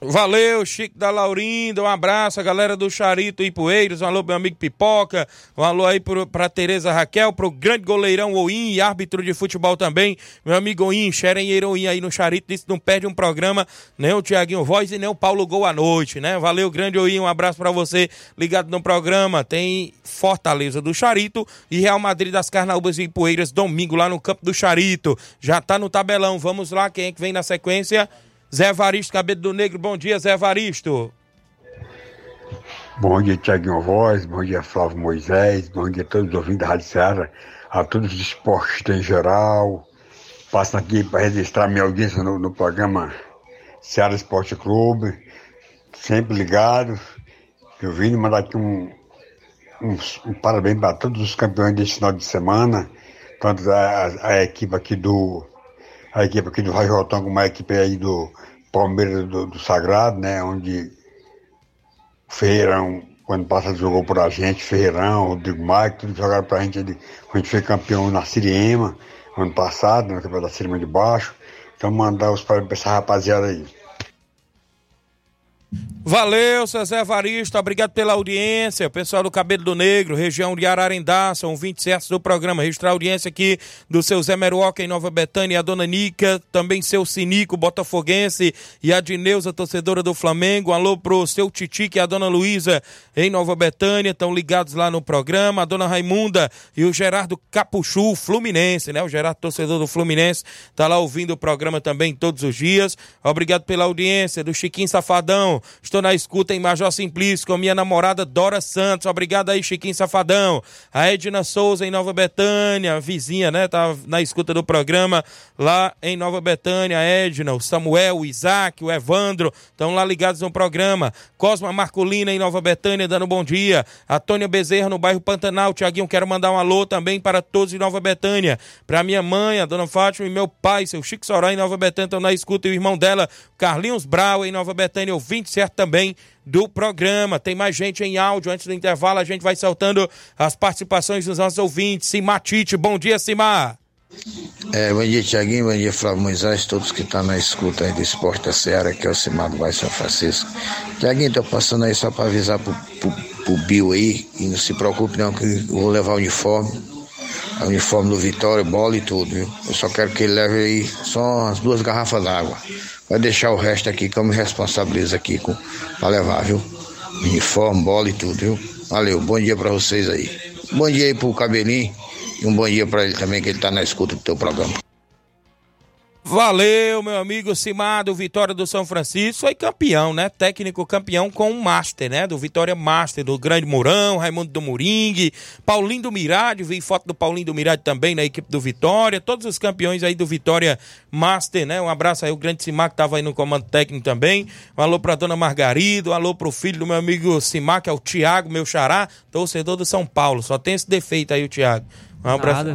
Speaker 1: Valeu, Chico da Laurinda, um abraço, a galera do Charito e Poeiros, um alô meu amigo Pipoca, um alô aí pro, pra Tereza Raquel, pro grande goleirão Oim e árbitro de futebol também, meu amigo Oim, xerenheiro Oim aí no Charito, disse não perde um programa, nem o Tiaguinho Voz e nem o Paulo Gol à noite, né? Valeu, grande Oim, um abraço para você, ligado no programa, tem Fortaleza do Charito e Real Madrid das Carnaúbas e Poeiras, domingo lá no campo do Charito, já tá no tabelão, vamos lá, quem é que vem na sequência? Zé Evaristo, Cabelo do Negro, bom dia, Zé Evaristo.
Speaker 7: Bom dia, Tiaguinho Voz, bom dia, Flávio Moisés, bom dia a todos os ouvintes da Rádio Ceará, a todos os esportes em geral. Passo aqui para registrar minha audiência no, no programa Ceará Esporte Clube, sempre ligado. Eu vim mandar aqui um, um, um parabéns para todos os campeões desse final de semana, tanto a, a equipe aqui do a equipe aqui do Rajotão, como a equipe aí do Palmeiras do, do Sagrado, né? Onde Ferreirão, quando passa, jogou por a gente, Ferreirão, Rodrigo Mike, tudo jogaram pra gente, a gente foi campeão na Siriema, ano passado, na campeonato da Siriema de Baixo. Então mandar os parabéns pra essa rapaziada aí.
Speaker 1: Valeu, seu Zé Evaristo, obrigado pela audiência. Pessoal do Cabelo do Negro, região de Ararendá, são 20 certos do programa. Registrar a audiência aqui do seu Zé Meruoca em Nova Betânia, a dona Nica, também seu Sinico, botafoguense, e a Dineuza, torcedora do Flamengo. alô pro seu Titi, que é a dona Luísa em Nova Betânia, estão ligados lá no programa. A dona Raimunda e o Gerardo Capuchu, Fluminense, né? O Gerardo, torcedor do Fluminense, tá lá ouvindo o programa também todos os dias. Obrigado pela audiência do Chiquinho Safadão. Estou na escuta em Major Simplício com minha namorada Dora Santos. Obrigado aí, Chiquinho Safadão. A Edna Souza em Nova Betânia, vizinha, né? Tá na escuta do programa lá em Nova Betânia. A Edna, o Samuel, o Isaac, o Evandro estão lá ligados no programa. Cosma Marcolina em Nova Betânia dando bom dia. A Tônia Bezerra no bairro Pantanal. Tiaguinho, quero mandar um alô também para todos em Nova Betânia. Para minha mãe, a dona Fátima e meu pai, seu Chico Sorá em Nova Betânia estão na escuta. E o irmão dela, Carlinhos Brau em Nova Betânia, ouvinte certo também do programa. Tem mais gente em áudio. Antes do intervalo, a gente vai soltando as participações dos nossos ouvintes. Simatite, bom dia, Simar.
Speaker 8: É, bom dia, Tiaguinho, bom dia, Flávio Moisés, todos que estão na escuta aí do Esporte da Seara, que é o Simar do Bairro São Francisco. Tiaguinho, tô passando aí só para avisar pro, pro Bill aí, e não se preocupe não, que eu vou levar o uniforme, o uniforme do Vitória, bola e tudo, viu? Eu só quero que ele leve aí só as duas garrafas d'água. Vai deixar o resto aqui que eu aqui com, pra levar, viu? Uniforme, bola e tudo, viu? Valeu, bom dia para vocês aí. Bom dia aí pro Cabelinho e um bom dia para ele também, que ele tá na escuta do teu programa.
Speaker 1: Valeu, meu amigo Simado, Vitória do São Francisco, foi campeão, né? Técnico campeão com o Master, né? Do Vitória Master, do Grande Mourão, Raimundo do Moringue, Paulinho do Mirade, vi foto do Paulinho do Mirade também na equipe do Vitória, todos os campeões aí do Vitória Master, né? Um abraço aí, o grande Simar que tava aí no comando técnico também, um alô pra dona Margarida, um alô pro filho do meu amigo Simar, que é o Tiago, meu xará, torcedor do São Paulo, só tem esse defeito aí o Tiago. Um abraço.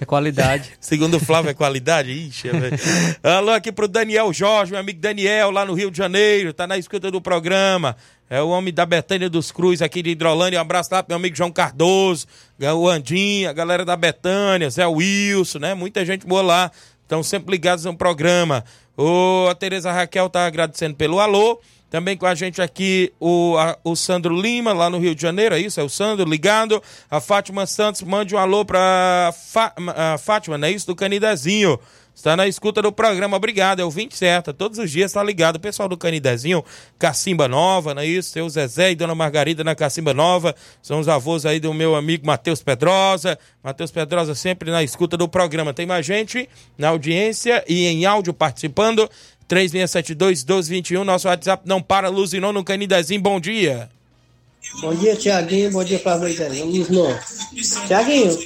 Speaker 2: É qualidade. *laughs*
Speaker 1: Segundo o Flávio, é qualidade? Ixi, é velho. Alô aqui pro Daniel Jorge, meu amigo Daniel, lá no Rio de Janeiro, tá na escuta do programa. É o homem da Betânia dos Cruz, aqui de Hidrolândia. Um abraço lá pro meu amigo João Cardoso, o Andinha, a galera da Betânia, Zé Wilson, né? Muita gente boa lá. Estão sempre ligados no programa. O, a Tereza Raquel tá agradecendo pelo alô. Também com a gente aqui o, a, o Sandro Lima, lá no Rio de Janeiro, é isso? É o Sandro ligado. A Fátima Santos, mande um alô Fá, a Fátima, não é isso? Do Canidezinho. Está na escuta do programa, obrigado, é o 20 certo, todos os dias está ligado. O pessoal do Canidezinho, Cacimba Nova, não é isso? Seu Zezé e Dona Margarida na Cacimba Nova, são os avós aí do meu amigo Matheus Pedrosa. Matheus Pedrosa sempre na escuta do programa. Tem mais gente na audiência e em áudio participando. 3672-1221, nosso WhatsApp não para, Luzinon no Canidezinho, bom dia.
Speaker 9: Bom dia, Tiaguinho, bom dia vamos não. Tiaguinho,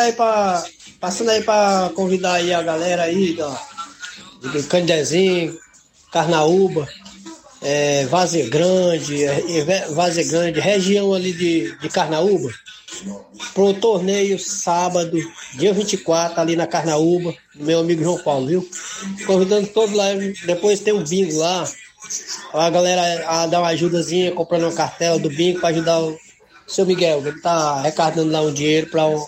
Speaker 9: aí para passando aí para convidar aí a galera aí do Candezinho, Carnaúba, é, Vaze Grande, é, Vaze Grande, região ali de, de Carnaúba, pro torneio sábado, dia 24, ali na Carnaúba, meu amigo João Paulo, viu? Convidando todos lá, depois tem um bingo lá, a galera a dar uma ajudazinha, comprando uma cartela do bingo para ajudar o seu Miguel, ele tá arrecadando lá um dinheiro para um,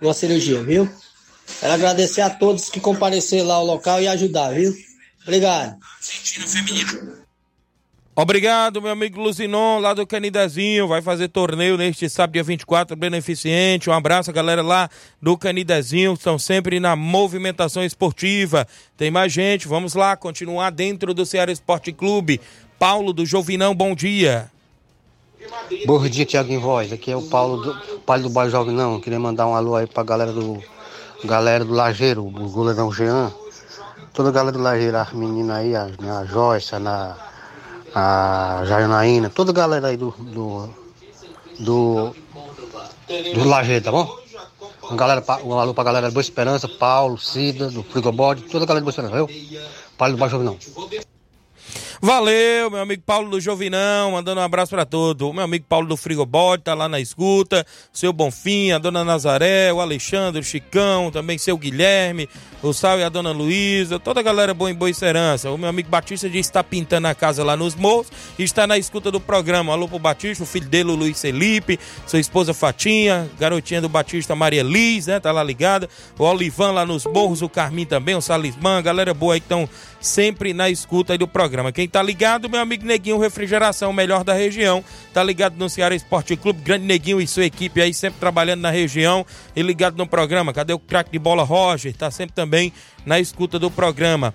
Speaker 9: uma cirurgia, viu? Quero agradecer a todos que compareceram lá ao local e ajudar, viu? Obrigado.
Speaker 1: Obrigado, meu amigo Luzinon, lá do Canidezinho. Vai fazer torneio neste sábado, dia 24, beneficente. Um abraço, galera lá do Canidezinho. Estão sempre na movimentação esportiva. Tem mais gente. Vamos lá, continuar dentro do Ceará Esporte Clube. Paulo do Jovinão, bom dia.
Speaker 10: Bom dia, Tiago Voz. Aqui é o Paulo do Pai do Bairro Jovinão. Queria mandar um alô aí pra galera do galera do Lajeiro, o goleirão Jean. Toda a galera do Lajeiro, as meninas aí, a, a Joyce, na a Janaína, toda a galera aí do. do. do, do Lajeiro, tá bom? Um, galera, um alô pra galera da Boa Esperança, Paulo, Cida, do Frigobode, toda a galera da Boa Esperança, viu? Paulo do Baixo Jovinão.
Speaker 1: Valeu, meu amigo Paulo do Jovinão, mandando um abraço para todos. O meu amigo Paulo do Frigobode tá lá na escuta. Seu Bonfim, a dona Nazaré, o Alexandre, o Chicão, também seu Guilherme, o Sal e a dona Luísa, toda a galera boa em Boa Serança. O meu amigo Batista já está pintando a casa lá nos morros e está na escuta do programa. Alô pro Batista, o filho dele, o Luiz Felipe, sua esposa Fatinha, garotinha do Batista Maria Liz, né? Tá lá ligada. O Olivan lá nos morros, o Carmim também, o Salismã, galera boa aí que estão sempre na escuta aí do programa. Quem tá ligado, meu amigo Neguinho Refrigeração, melhor da região. Tá ligado no Ceará Esporte Clube, grande Neguinho e sua equipe aí, sempre trabalhando na região e ligado no programa. Cadê o craque de bola Roger? Tá sempre também na escuta do programa.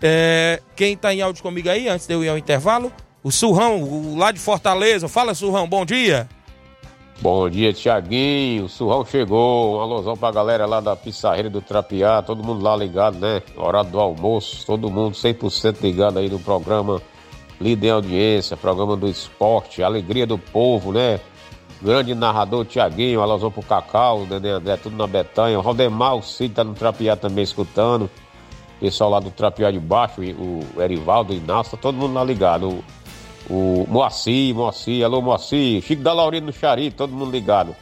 Speaker 1: É, quem tá em áudio comigo aí, antes de eu ir ao intervalo? O Surrão, o, lá de Fortaleza. Fala, Surrão, bom dia.
Speaker 11: Bom dia, Tiaguinho. O Surrão chegou. Um alusão pra galera lá da Pissarreira do Trapiá. Todo mundo lá ligado, né? Horário do almoço. Todo mundo 100% ligado aí no programa Líder em Audiência, programa do esporte, Alegria do Povo, né? Grande narrador Tiaguinho. Alusão pro Cacau, Nenê tudo na Betanha. O Rodemar, o Cid tá no Trapiá também escutando. Pessoal lá do Trapiá de Baixo, o Erivaldo, o Inácio, tá todo mundo lá ligado. O o Moacir, Moacir, alô Moacir, Chico da Laurina no Xari, todo mundo ligado.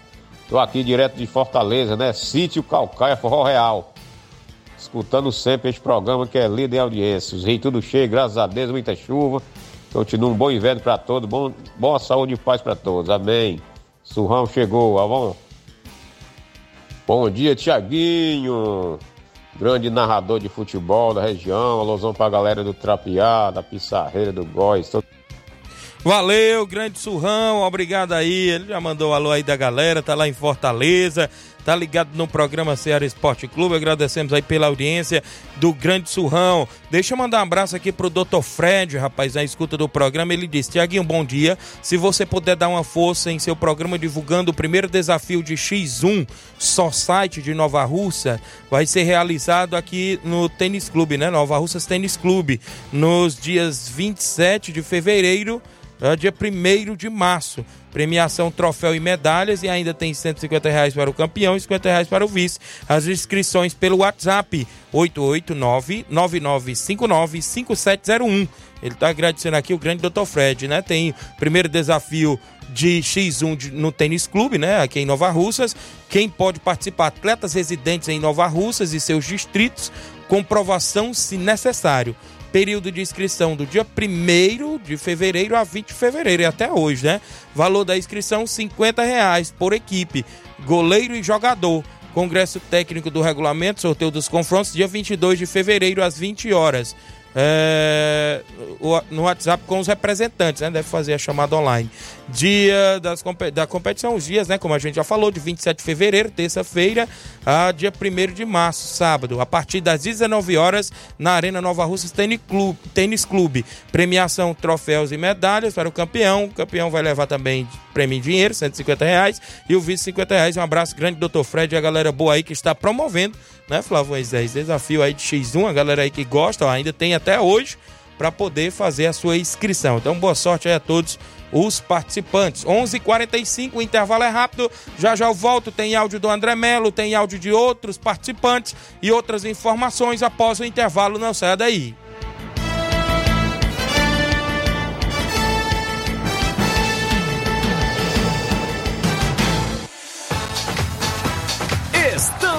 Speaker 11: Tô aqui direto de Fortaleza, né? Sítio Calcaia, Forró Real. Escutando sempre este programa que é líder em audiência. Os tudo cheio, graças a Deus, muita chuva. Continua um bom inverno para todos, bom, boa saúde e paz para todos. Amém. Surrão chegou, bom? Bom dia, Tiaguinho. Grande narrador de futebol da região. Alusão pra galera do Trapiá, da Pissarreira, do Góis. Todo...
Speaker 1: Valeu, grande surrão, obrigado aí. Ele já mandou alô aí da galera, tá lá em Fortaleza, tá ligado no programa Ceará Esporte Clube. Agradecemos aí pela audiência do grande surrão. Deixa eu mandar um abraço aqui pro Dr. Fred, rapaz, na escuta do programa. Ele disse: Tiaguinho, bom dia. Se você puder dar uma força em seu programa divulgando o primeiro desafio de X1 só site de Nova Russa, vai ser realizado aqui no Tênis Clube, né? Nova Russas Tênis Clube, nos dias 27 de fevereiro dia 1 de março. Premiação, troféu e medalhas e ainda tem 150 reais para o campeão e 50 reais para o vice. As inscrições pelo WhatsApp 889-9959-5701. Ele está agradecendo aqui o grande Dr. Fred, né? Tem primeiro desafio de X1 no Tênis Clube, né? Aqui em Nova Russas. Quem pode participar? Atletas residentes em Nova Russas e seus distritos. Comprovação se necessário período de inscrição do dia 1 de fevereiro a 20 de fevereiro, e até hoje, né? Valor da inscrição: 50 reais por equipe, goleiro e jogador. Congresso técnico do regulamento, sorteio dos confrontos, dia 22 de fevereiro às 20 horas é, no WhatsApp com os representantes, né? Deve fazer a chamada online. Dia das, da competição, os dias, né? Como a gente já falou, de 27 de fevereiro, terça-feira, a dia 1 de março, sábado, a partir das 19 horas, na Arena Nova Clube, Tênis Clube. Premiação, troféus e medalhas para o campeão. O campeão vai levar também prêmio em dinheiro, 150 reais, e o vice 50 reais. Um abraço grande, doutor Fred e a galera boa aí que está promovendo né, Flávio Moisés? Desafio aí de X1, a galera aí que gosta, ó, ainda tem até hoje para poder fazer a sua inscrição. Então, boa sorte aí a todos os participantes. 11:45 h 45 o intervalo é rápido. Já já eu volto. Tem áudio do André Melo, tem áudio de outros participantes e outras informações após o intervalo. Não saia daí.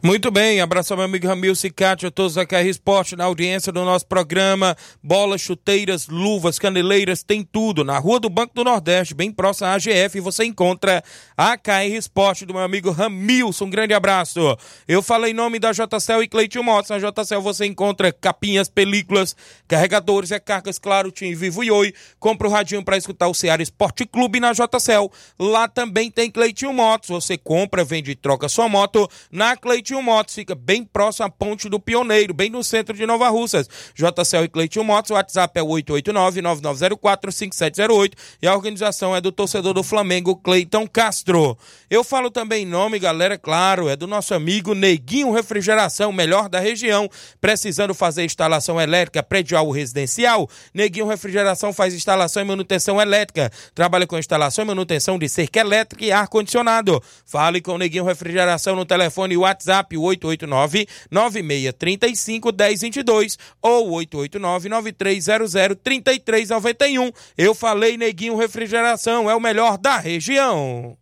Speaker 1: Muito bem, abraço ao meu amigo Ramil Cicate, a todos da KR Esporte, na audiência do nosso programa. Bolas, chuteiras, luvas, caneleiras, tem tudo. Na Rua do Banco do Nordeste, bem próximo à AGF, você encontra a KR Esporte do meu amigo Ramilson. Um grande abraço. Eu falei em nome da JCL e Cleiton Motos. Na JCL você encontra capinhas, películas, carregadores, recargas, claro, Tim Vivo e Oi. Compra o radinho para escutar o Ceará Esporte Clube na JCL. Lá também tem Cleiton Motos. Você compra, vende e troca sua moto na Cleiton Motos. Fica bem próximo à Ponte do Pioneiro, bem no centro de Nova Russas. JCL e Cleiton Motos. O WhatsApp é 889-9904-5708. E a organização é do torcedor do Flamengo, Cleiton Castro. Eu falo também nome, galera, claro, é do nosso amigo Neguinho Refrigeração, melhor da região. Precisando fazer instalação elétrica predial ou residencial? Neguinho Refrigeração faz instalação e manutenção elétrica. Trabalha com instalação e manutenção de cerca elétrica e ar-condicionado. Fale com o Neguinho Refrigeração no telefone WhatsApp 889-9635-1022 ou 889-9300-3391. Eu falei Neguinho Refrigeração, é o melhor da região.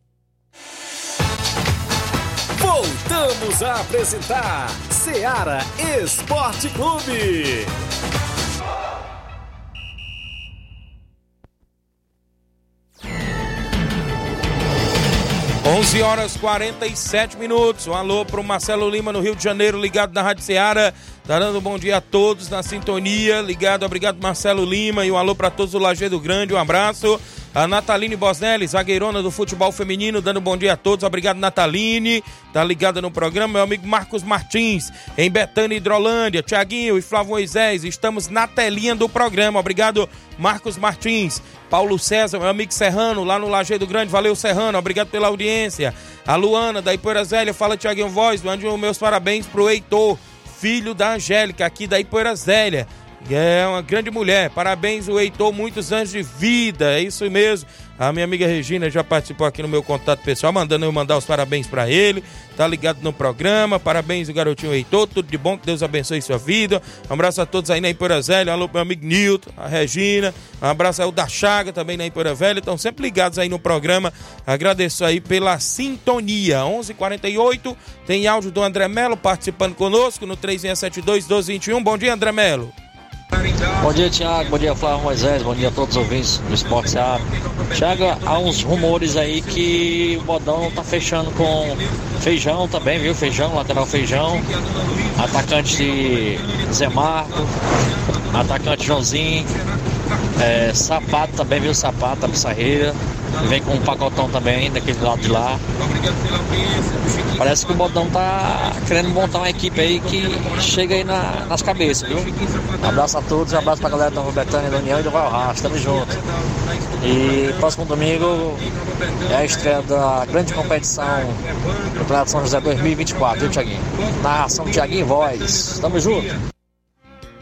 Speaker 4: Voltamos a apresentar Seara Esporte Clube.
Speaker 1: 11 horas 47 minutos. Um alô pro Marcelo Lima no Rio de Janeiro, ligado na Rádio Ceará. Dando um bom dia a todos na sintonia. Ligado, obrigado Marcelo Lima e um alô para todos do Lajeado Grande. Um abraço. A Nataline Bosnelli, zagueirona do futebol feminino, dando um bom dia a todos. Obrigado, Nataline. Tá ligada no programa. Meu amigo Marcos Martins, em Betânia, Hidrolândia. Tiaguinho e Flávio Moisés, estamos na telinha do programa. Obrigado, Marcos Martins. Paulo César, meu amigo Serrano, lá no Lajeado Grande. Valeu, Serrano. Obrigado pela audiência. A Luana, da Ipoeira Zélia, fala Tiaguinho Voz. Mande os meus parabéns pro Heitor, filho da Angélica, aqui da Ipoeira Zélia. É uma grande mulher. Parabéns, o Heitor, muitos anos de vida. É isso mesmo. A minha amiga Regina já participou aqui no meu contato pessoal, mandando eu mandar os parabéns para ele. Tá ligado no programa. Parabéns, o garotinho Heitor. Tudo de bom, que Deus abençoe sua vida. Um abraço a todos aí na Empoeira Velha. Alô, meu amigo Nilton, a Regina. Um abraço ao da Chaga também na Empoeira Velha. Estão sempre ligados aí no programa. Agradeço aí pela sintonia. 11:48 h 48 Tem áudio do André Melo participando conosco no 3672-1221. Bom dia, André Melo.
Speaker 12: Bom dia, Tiago. Bom dia, Flávio Moisés. Bom dia a todos os ouvintes do Esporte Seara. Tiago, há uns rumores aí que o Bodão tá fechando com Feijão também, viu? Feijão, lateral Feijão. Atacante Zé Marco. Atacante Joãozinho. É, sapato também, viu? Sapato, a Pissarreira. Vem com um pacotão também daquele lado de lá. Parece que o Bodão tá querendo montar uma equipe aí que chega aí na, nas cabeças, viu? Abraço a todos, um abraço pra galera da Betânia, da União e do Valrasta, tamo junto. E próximo domingo é a estreia da grande competição do Campeonato São José 2024, viu, Tiaguinho? Narração Tiaguinho Voz, tamo junto.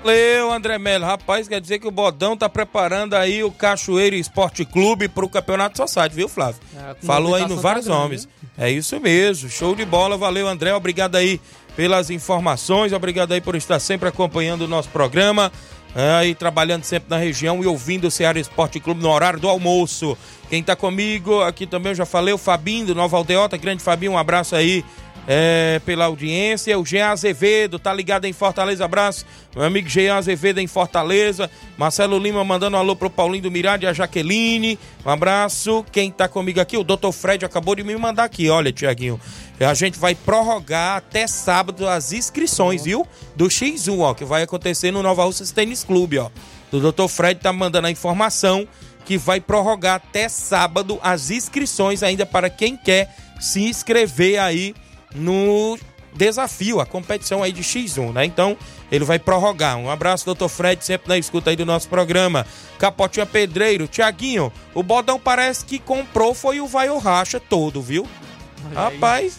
Speaker 1: Valeu, André Melo. Rapaz, quer dizer que o Bodão tá preparando aí o Cachoeiro Esporte Clube pro Campeonato Society, viu, Flávio?
Speaker 2: É,
Speaker 1: Falou aí no
Speaker 2: movimentação
Speaker 1: vários
Speaker 2: tá grande,
Speaker 1: nomes. É isso mesmo. Show de bola. Valeu, André. Obrigado aí pelas informações. Obrigado aí por estar sempre acompanhando o nosso programa. Aí trabalhando sempre na região e ouvindo o Ceará Esporte Clube no horário do almoço. Quem tá comigo aqui também, eu já falei, o Fabinho do Nova Aldeota. Grande Fabinho, um abraço aí é, pela audiência. O Jean Azevedo, tá ligado em Fortaleza, abraço. Meu amigo Jean Azevedo em Fortaleza. Marcelo Lima mandando um alô pro Paulinho do Mirade e a Jaqueline. Um abraço. Quem tá comigo aqui, o Dr. Fred acabou de me mandar aqui, olha, Tiaguinho. A gente vai prorrogar até sábado as inscrições, viu? Do X1, ó, que vai acontecer no Nova Russas Tênis Clube, ó. O Dr. Fred tá mandando a informação que vai prorrogar até sábado as inscrições ainda para quem quer se inscrever aí no desafio, a competição aí de X1, né? Então, ele vai prorrogar. Um abraço, doutor Fred, sempre na escuta aí do nosso programa. Capotinha Pedreiro, Tiaguinho, o Bodão parece que comprou foi o vai ou racha todo, viu? Rapaz,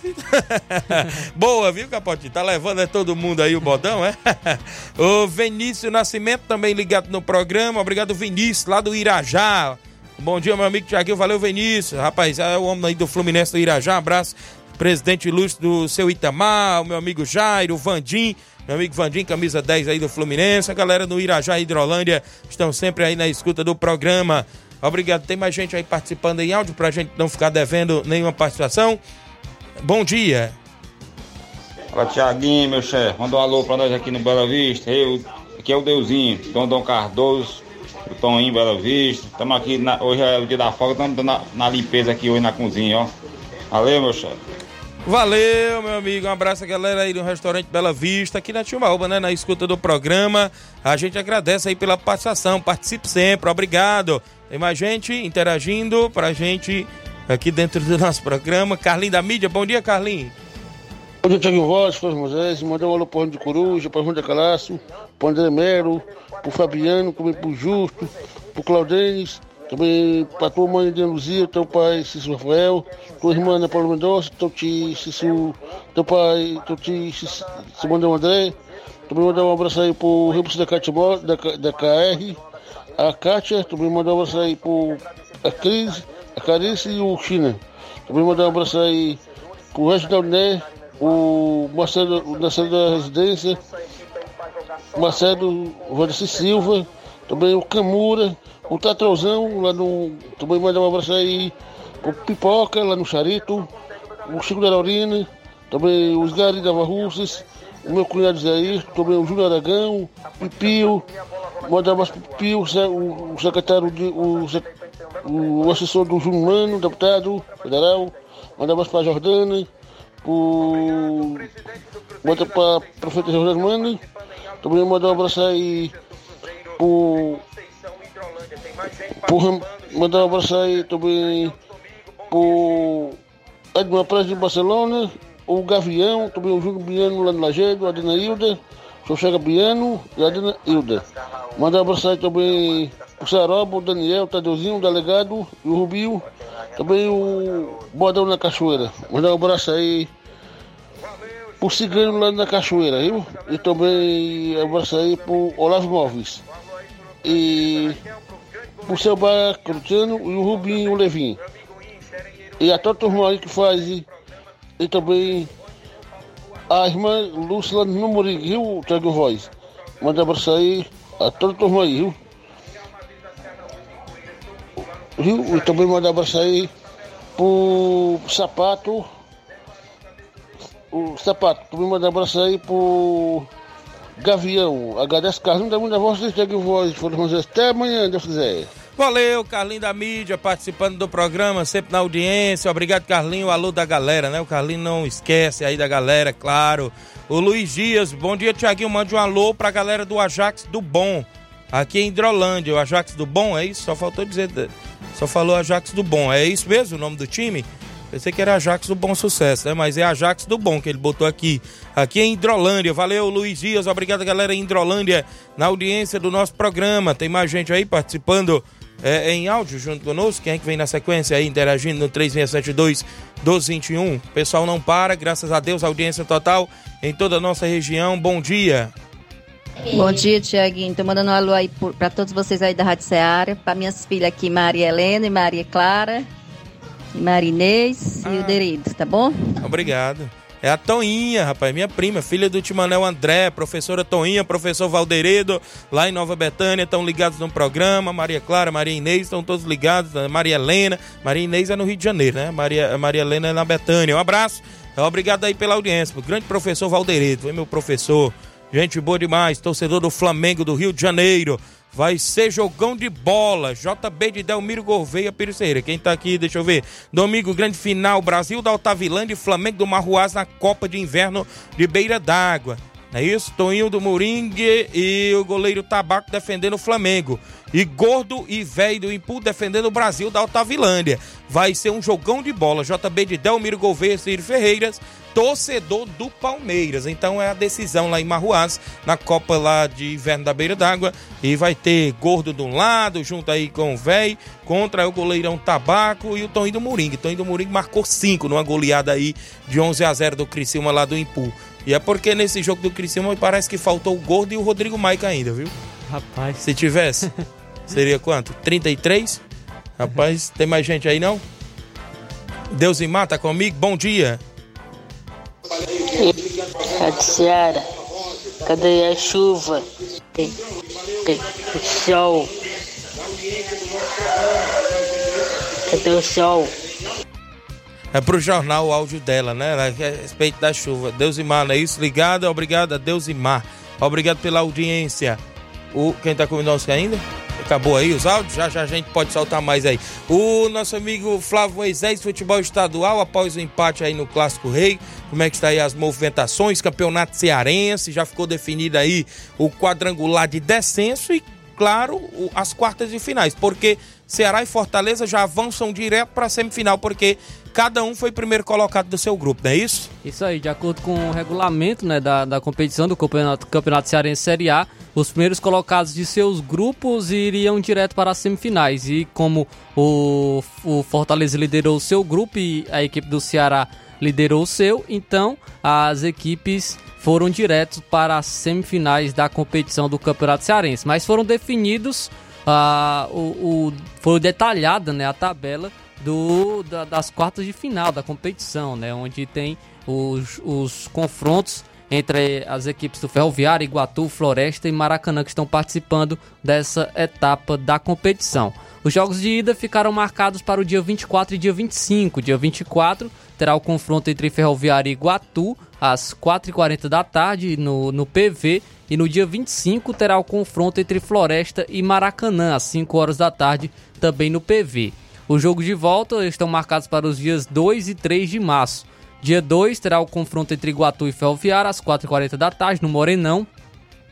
Speaker 1: *laughs* boa, viu, Capotinho? Tá levando é todo mundo aí o bodão, é? *laughs* o Vinícius Nascimento também ligado no programa. Obrigado, Vinícius, lá do Irajá. Bom dia, meu amigo Tiaguinho. Valeu, Vinícius. Rapaz, é o homem aí do Fluminense do Irajá. Abraço. Presidente ilustre do seu Itamar, o meu amigo Jairo, o Vandim, meu amigo Vandim, camisa 10 aí do Fluminense. A galera do Irajá e Hidrolândia estão sempre aí na escuta do programa. Obrigado. Tem mais gente aí participando em áudio pra gente não ficar devendo nenhuma participação. Bom dia.
Speaker 13: Fala, Tiaguinho, meu chefe. Manda um alô pra nós aqui no Bela Vista. Eu, aqui é o Deusinho, Dom Dom Cardoso, o Toninho Bela Vista. Estamos aqui, na- hoje é o dia da folga, estamos na, na limpeza aqui hoje na cozinha, ó. Valeu, meu chefe.
Speaker 1: Valeu, meu amigo. Um abraço a galera aí do restaurante Bela Vista, aqui na Timbaúba, né? Na escuta do programa. A gente agradece aí pela participação. Participe sempre. Obrigado. Tem mais gente interagindo pra gente aqui dentro do nosso programa. Carlinho da mídia. Bom dia, Carlinho.
Speaker 14: Bom dia, Tiago Voz, Flávio Moisés, mandei um alô pro Rony de Coruja, pro Rony de Calaço, pro André Mero, pro Fabiano, também pro Justo, pro Claudênis, também pra tua mãe de Luzia, teu pai Cícero Rafael, tua irmã Ana Paula Mendonça, teu tio Cícero, teu pai, teu tio Simão André, também mandar um abraço aí pro Rebus da, Catimo, da, da KR, a Kátia, também mandar um abraço aí pro a Cris, a Carice e o China. Também mandar um abraço aí pro resto da Uné, o Marcelo, o Marcelo da Residência, Marcelo Valdeci Silva, também o Camura, o Tatrauzão, lá no. Também mandar um abraço aí pro Pipoca, lá no Charito, o Chico da Laurina, também os Gari da Russas, o meu cunhado Zé também o Júlio Aragão, o Pio, mandar um abraço pro Pio, o, se- o- o secretário de. O, o assessor do Júnior Mano, deputado federal, mandar um abraço pra Jordana, pro. Manda pra prefeita Jordana Mano, também mandar um abraço aí pro. Pro Ram- mandar um abraço aí também pro Edmar Pérez de Barcelona, o Gavião, também o Júlio Biano lá no Lajeado, a Adina Hilda, Xoxega Biano e a Adina Hilda. Mandar um abraço aí também o Saroba, o Daniel, o Tadeuzinho, o delegado e o Rubinho, também o Bodão na Cachoeira. Mandar um abraço aí pro Cigano lá na Cachoeira, viu? E também um abraço aí pro Olavo Móveis. E pro seu Cristiano e o Rubinho o Levin. E a toda a turma aí que faz. E, e também a irmã Lúcia Moringue, viu, Tiago Voz? Manda abraço aí a toda a turma aí, viu? Viu? E também manda abraço aí pro Sapato. O Sapato, também manda abraço aí pro Gavião. Agradece Carlinhos da Muita Voz, Tiago Voz. Foram até amanhã, Deus quiser.
Speaker 1: Valeu, Carlinho da mídia, participando do programa, sempre na audiência. Obrigado, Carlinho. Alô da galera, né? O Carlinho não esquece aí da galera, claro. O Luiz Dias, bom dia, Tiaguinho. Mande um alô pra galera do Ajax do Bom, aqui em Hidrolândia. O Ajax do Bom, é isso? Só faltou dizer. Só falou Ajax do Bom. É isso mesmo o nome do time? Pensei que era Ajax do Bom Sucesso, né? Mas é Ajax do Bom que ele botou aqui. Aqui em Hidrolândia. Valeu, Luiz Dias. Obrigado, galera em Hidrolândia, na audiência do nosso programa. Tem mais gente aí participando é, em áudio junto conosco. Quem é que vem na sequência aí interagindo no 3672 1221? O pessoal não para, graças a Deus, audiência total em toda a nossa região. Bom dia.
Speaker 15: Bom dia, Tiaguinho. Tô mandando um alô aí pra todos vocês aí da Rádio Ceará, pra minhas filhas aqui, Maria Helena e Maria Clara, e Maria Inês e o Derido, tá bom?
Speaker 1: Obrigado. É a Toinha, rapaz, minha prima, filha do Timanel André, professora Toinha, professor Valderedo, lá em Nova Betânia, estão ligados no programa. Maria Clara, Maria Inês, estão todos ligados. Maria Helena, Maria Inês é no Rio de Janeiro, né? Maria, Maria Helena é na Betânia. Um abraço, obrigado aí pela audiência. O grande professor Valderedo, foi meu professor, gente boa demais, torcedor do Flamengo do Rio de Janeiro. Vai ser jogão de bola. JB de Delmiro Gouveia Pires. Quem tá aqui, deixa eu ver. Domingo, grande final. Brasil da Altavilândia e Flamengo do Marruás na Copa de Inverno de Beira d'Água. É isso? Toninho do Moringue e o goleiro Tabaco defendendo o Flamengo. E Gordo e Velho do Impu defendendo o Brasil da Altavilândia. Vai ser um jogão de bola. JB de Delmiro Gouveia e Ciro Ferreiras, torcedor do Palmeiras. Então é a decisão lá em Marruás, na Copa lá de Inverno da Beira d'Água. E vai ter Gordo de um lado, junto aí com o Velho, contra o goleirão Tabaco e o Toninho do Moringue. Toninho do Moringue marcou 5 numa goleada aí de 11 a 0 do Criciúma lá do Impu. E é porque nesse jogo do Criciúma parece que faltou o Gordo e o Rodrigo Maica ainda, viu?
Speaker 2: Rapaz.
Speaker 1: Se tivesse, *laughs* seria quanto? 33? Rapaz, tem mais gente aí não? Deus e mata comigo, bom dia.
Speaker 16: Seara, cadê a chuva? Tem, tem o sol. Cadê o sol?
Speaker 1: É pro jornal o áudio dela, né? A respeito da chuva. Deus e Mar, não é isso? Ligado, obrigado a Deus e Mar. Obrigado pela audiência. O, quem tá comigo ainda? Acabou aí os áudios? Já já a gente pode soltar mais aí. O nosso amigo Flávio Moisés, futebol estadual, após o empate aí no Clássico Rei. Como é que está aí as movimentações? Campeonato cearense, já ficou definido aí o quadrangular de descenso e, claro, o- as quartas de finais. Porque Ceará e Fortaleza já avançam direto para a semifinal, porque cada um foi primeiro colocado do seu grupo, não é isso?
Speaker 2: Isso aí, de acordo com o regulamento né, da, da competição do campeonato, campeonato Cearense Série A, os primeiros colocados de seus grupos iriam direto para as semifinais. E como o, o Fortaleza liderou o seu grupo e a equipe do Ceará liderou o seu, então as equipes foram diretos para as semifinais da competição do Campeonato Cearense. Mas foram definidos, ah, o, o, foi detalhada né, a tabela do, da- das quartas de final da competição, né? Onde tem os, os confrontos entre as equipes do Ferroviário, Iguatu, Floresta e Maracanã que estão participando dessa etapa da competição. Os jogos de ida ficaram marcados para o dia 24 e dia 25. Dia 24 terá o confronto entre Ferroviário e Iguatu às 4h40 da tarde no, no PV. E no dia 25 terá o confronto entre Floresta e Maracanã às 5 horas da tarde também no PV. Os jogos de volta estão marcados para os dias 2 e 3 de março. Dia 2 terá o confronto entre Iguatu e Ferroviária às 4h40 da tarde no Morenão.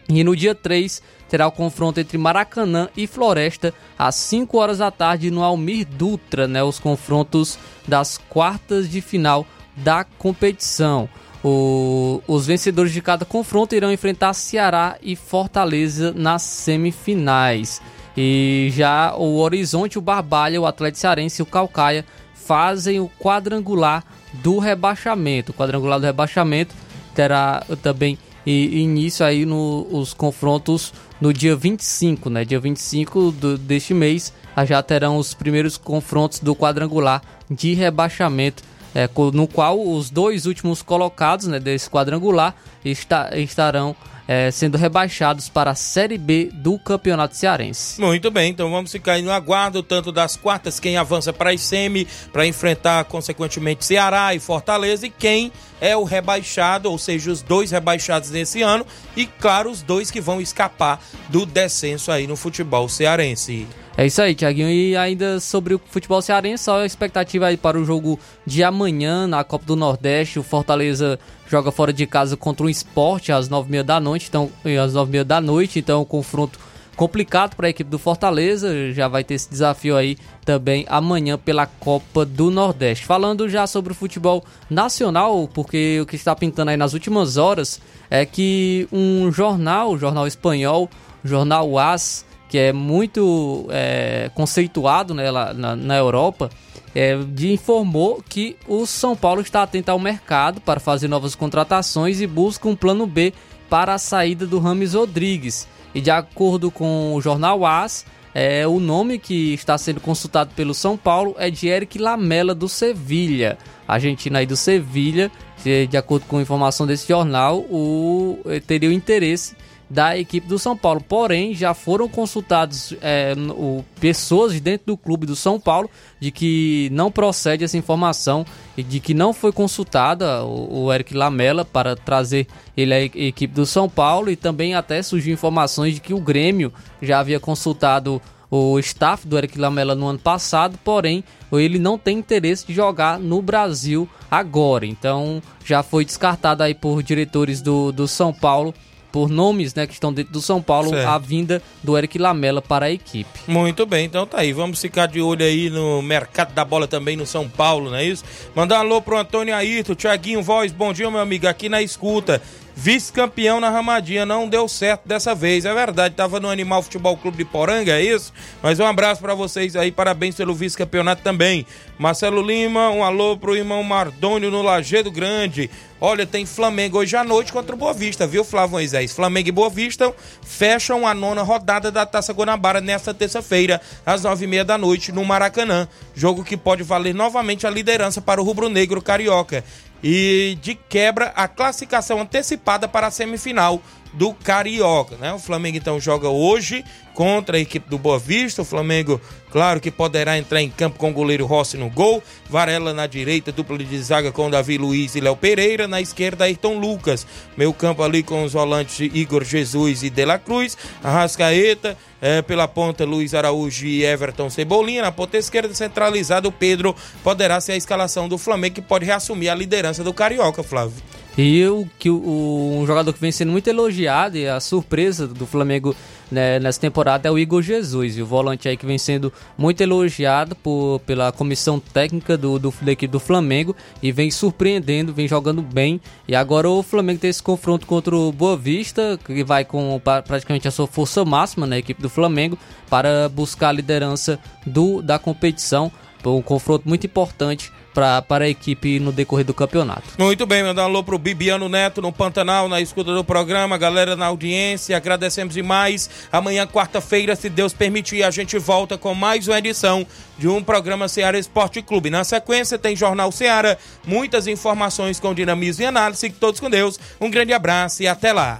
Speaker 2: E no dia 3 terá o confronto entre Maracanã e Floresta às 5 horas da tarde no Almir Dutra, né? Os confrontos das quartas de final da competição. O- os vencedores de cada confronto irão enfrentar Ceará e Fortaleza nas semifinais. E já o Horizonte, o Barbalha, o Atlético Cearense e o Calcaia fazem o quadrangular do rebaixamento. O quadrangular do rebaixamento terá também início aí no, os confrontos no dia 25, né? Dia 25 do, deste mês já terão os primeiros confrontos do quadrangular de rebaixamento, é, no qual os dois últimos colocados né, desse quadrangular está- estarão é, sendo rebaixados para a Série B do Campeonato Cearense.
Speaker 1: Muito bem, então vamos ficar aí no aguardo, tanto das quartas, quem avança para as semi, para enfrentar, consequentemente, Ceará e Fortaleza, e quem é o rebaixado, ou seja, os dois rebaixados nesse ano, e, claro, os dois que vão escapar do descenso aí no futebol cearense.
Speaker 2: É isso aí, Tiaguinho. E ainda sobre o futebol cearense, só a expectativa aí para o jogo de amanhã na Copa do Nordeste. O Fortaleza joga fora de casa contra o Esporte às nove e meia da noite. Então, às nove e meia da noite. Então, um confronto complicado para a equipe do Fortaleza. Já vai ter esse desafio aí também amanhã pela Copa do Nordeste. Falando já sobre o futebol nacional, porque o que está pintando aí nas últimas horas é que um jornal, o jornal espanhol, o jornal AS, que é muito é, conceituado né, lá na, na Europa, é, informou que o São Paulo está atento ao mercado para fazer novas contratações e busca um plano B para a saída do Rames Rodrigues. E de acordo com o jornal AS, é, o nome que está sendo consultado pelo São Paulo é de Eric Lamela do Sevilha, argentino aí do Sevilha. De, acordo com informação desse jornal, o, eh, teria o interesse da equipe do São Paulo. Porém, já foram consultados é, o- pessoas de dentro do clube do São Paulo de que não procede essa informação e de que não foi consultada o, o Eric Lamela para trazer ele à equipe do São Paulo e também até surgiu informações de que o Grêmio já havia consultado o staff do Eric Lamela no ano passado, porém ele não tem interesse de jogar no Brasil agora. Então já foi descartado aí por diretores do, do São Paulo por nomes né, que estão dentro do São Paulo
Speaker 1: Certo.
Speaker 2: a vinda do Eric Lamela para a equipe.
Speaker 1: Muito bem, então tá aí. Vamos ficar de olho aí no mercado da bola também no São Paulo, não é isso? Mandar um alô pro Antônio Ayrton, Tiaguinho Voz, bom dia, meu amigo, aqui na escuta. Vice-campeão na Ramadinha, não deu certo dessa vez, é verdade. Tava no Animal Futebol Clube de Poranga, é isso? Mas um abraço pra vocês aí, parabéns pelo vice-campeonato também. Marcelo Lima, um alô pro irmão Mardônio no Lagedo Grande. Olha, tem Flamengo hoje à noite contra o Boa Vista, viu, Flávio Moisés? Flamengo e Boa Vista fecham a nona rodada da Taça Guanabara nesta terça-feira, às nove e meia da noite, no Maracanã. Jogo que pode valer novamente a liderança para o rubro-negro carioca. E de quebra, a classificação antecipada para a semifinal do Carioca, né? O Flamengo então joga hoje contra a equipe do Boa Vista. O Flamengo, claro que poderá entrar em campo com o goleiro Rossi no gol, Varela na direita, dupla de zaga com Davi Luiz e Léo Pereira, na esquerda Ayrton Lucas. Meio campo ali com os volantes Igor Jesus e De La Cruz, Arrascaeta, eh, pela ponta Luiz Araújo e Everton Cebolinha, na ponta esquerda centralizado Pedro poderá ser a escalação do Flamengo que pode reassumir a liderança do Carioca, Flávio.
Speaker 2: E o que o- um jogador que vem sendo muito elogiado e a surpresa do Flamengo né, nessa temporada é o Igor Jesus, o volante aí que vem sendo muito elogiado por, pela comissão técnica do, do, da equipe do Flamengo e vem surpreendendo, vem jogando bem. E agora o Flamengo tem esse confronto contra o Boa Vista, que vai com praticamente a sua força máxima na equipe do Flamengo para buscar a liderança do, da competição. Um confronto muito importante pra, para a equipe no decorrer do campeonato.
Speaker 1: Muito bem, mandar um alô pro Bibiano Neto no Pantanal, na escuta do programa, galera na audiência, agradecemos demais. Amanhã, quarta-feira, se Deus permitir, a gente volta com mais uma edição de um programa Seara Esporte Clube. Na sequência, tem Jornal Seara, muitas informações com dinamismo e análise. Todos com Deus. Um grande abraço e até lá.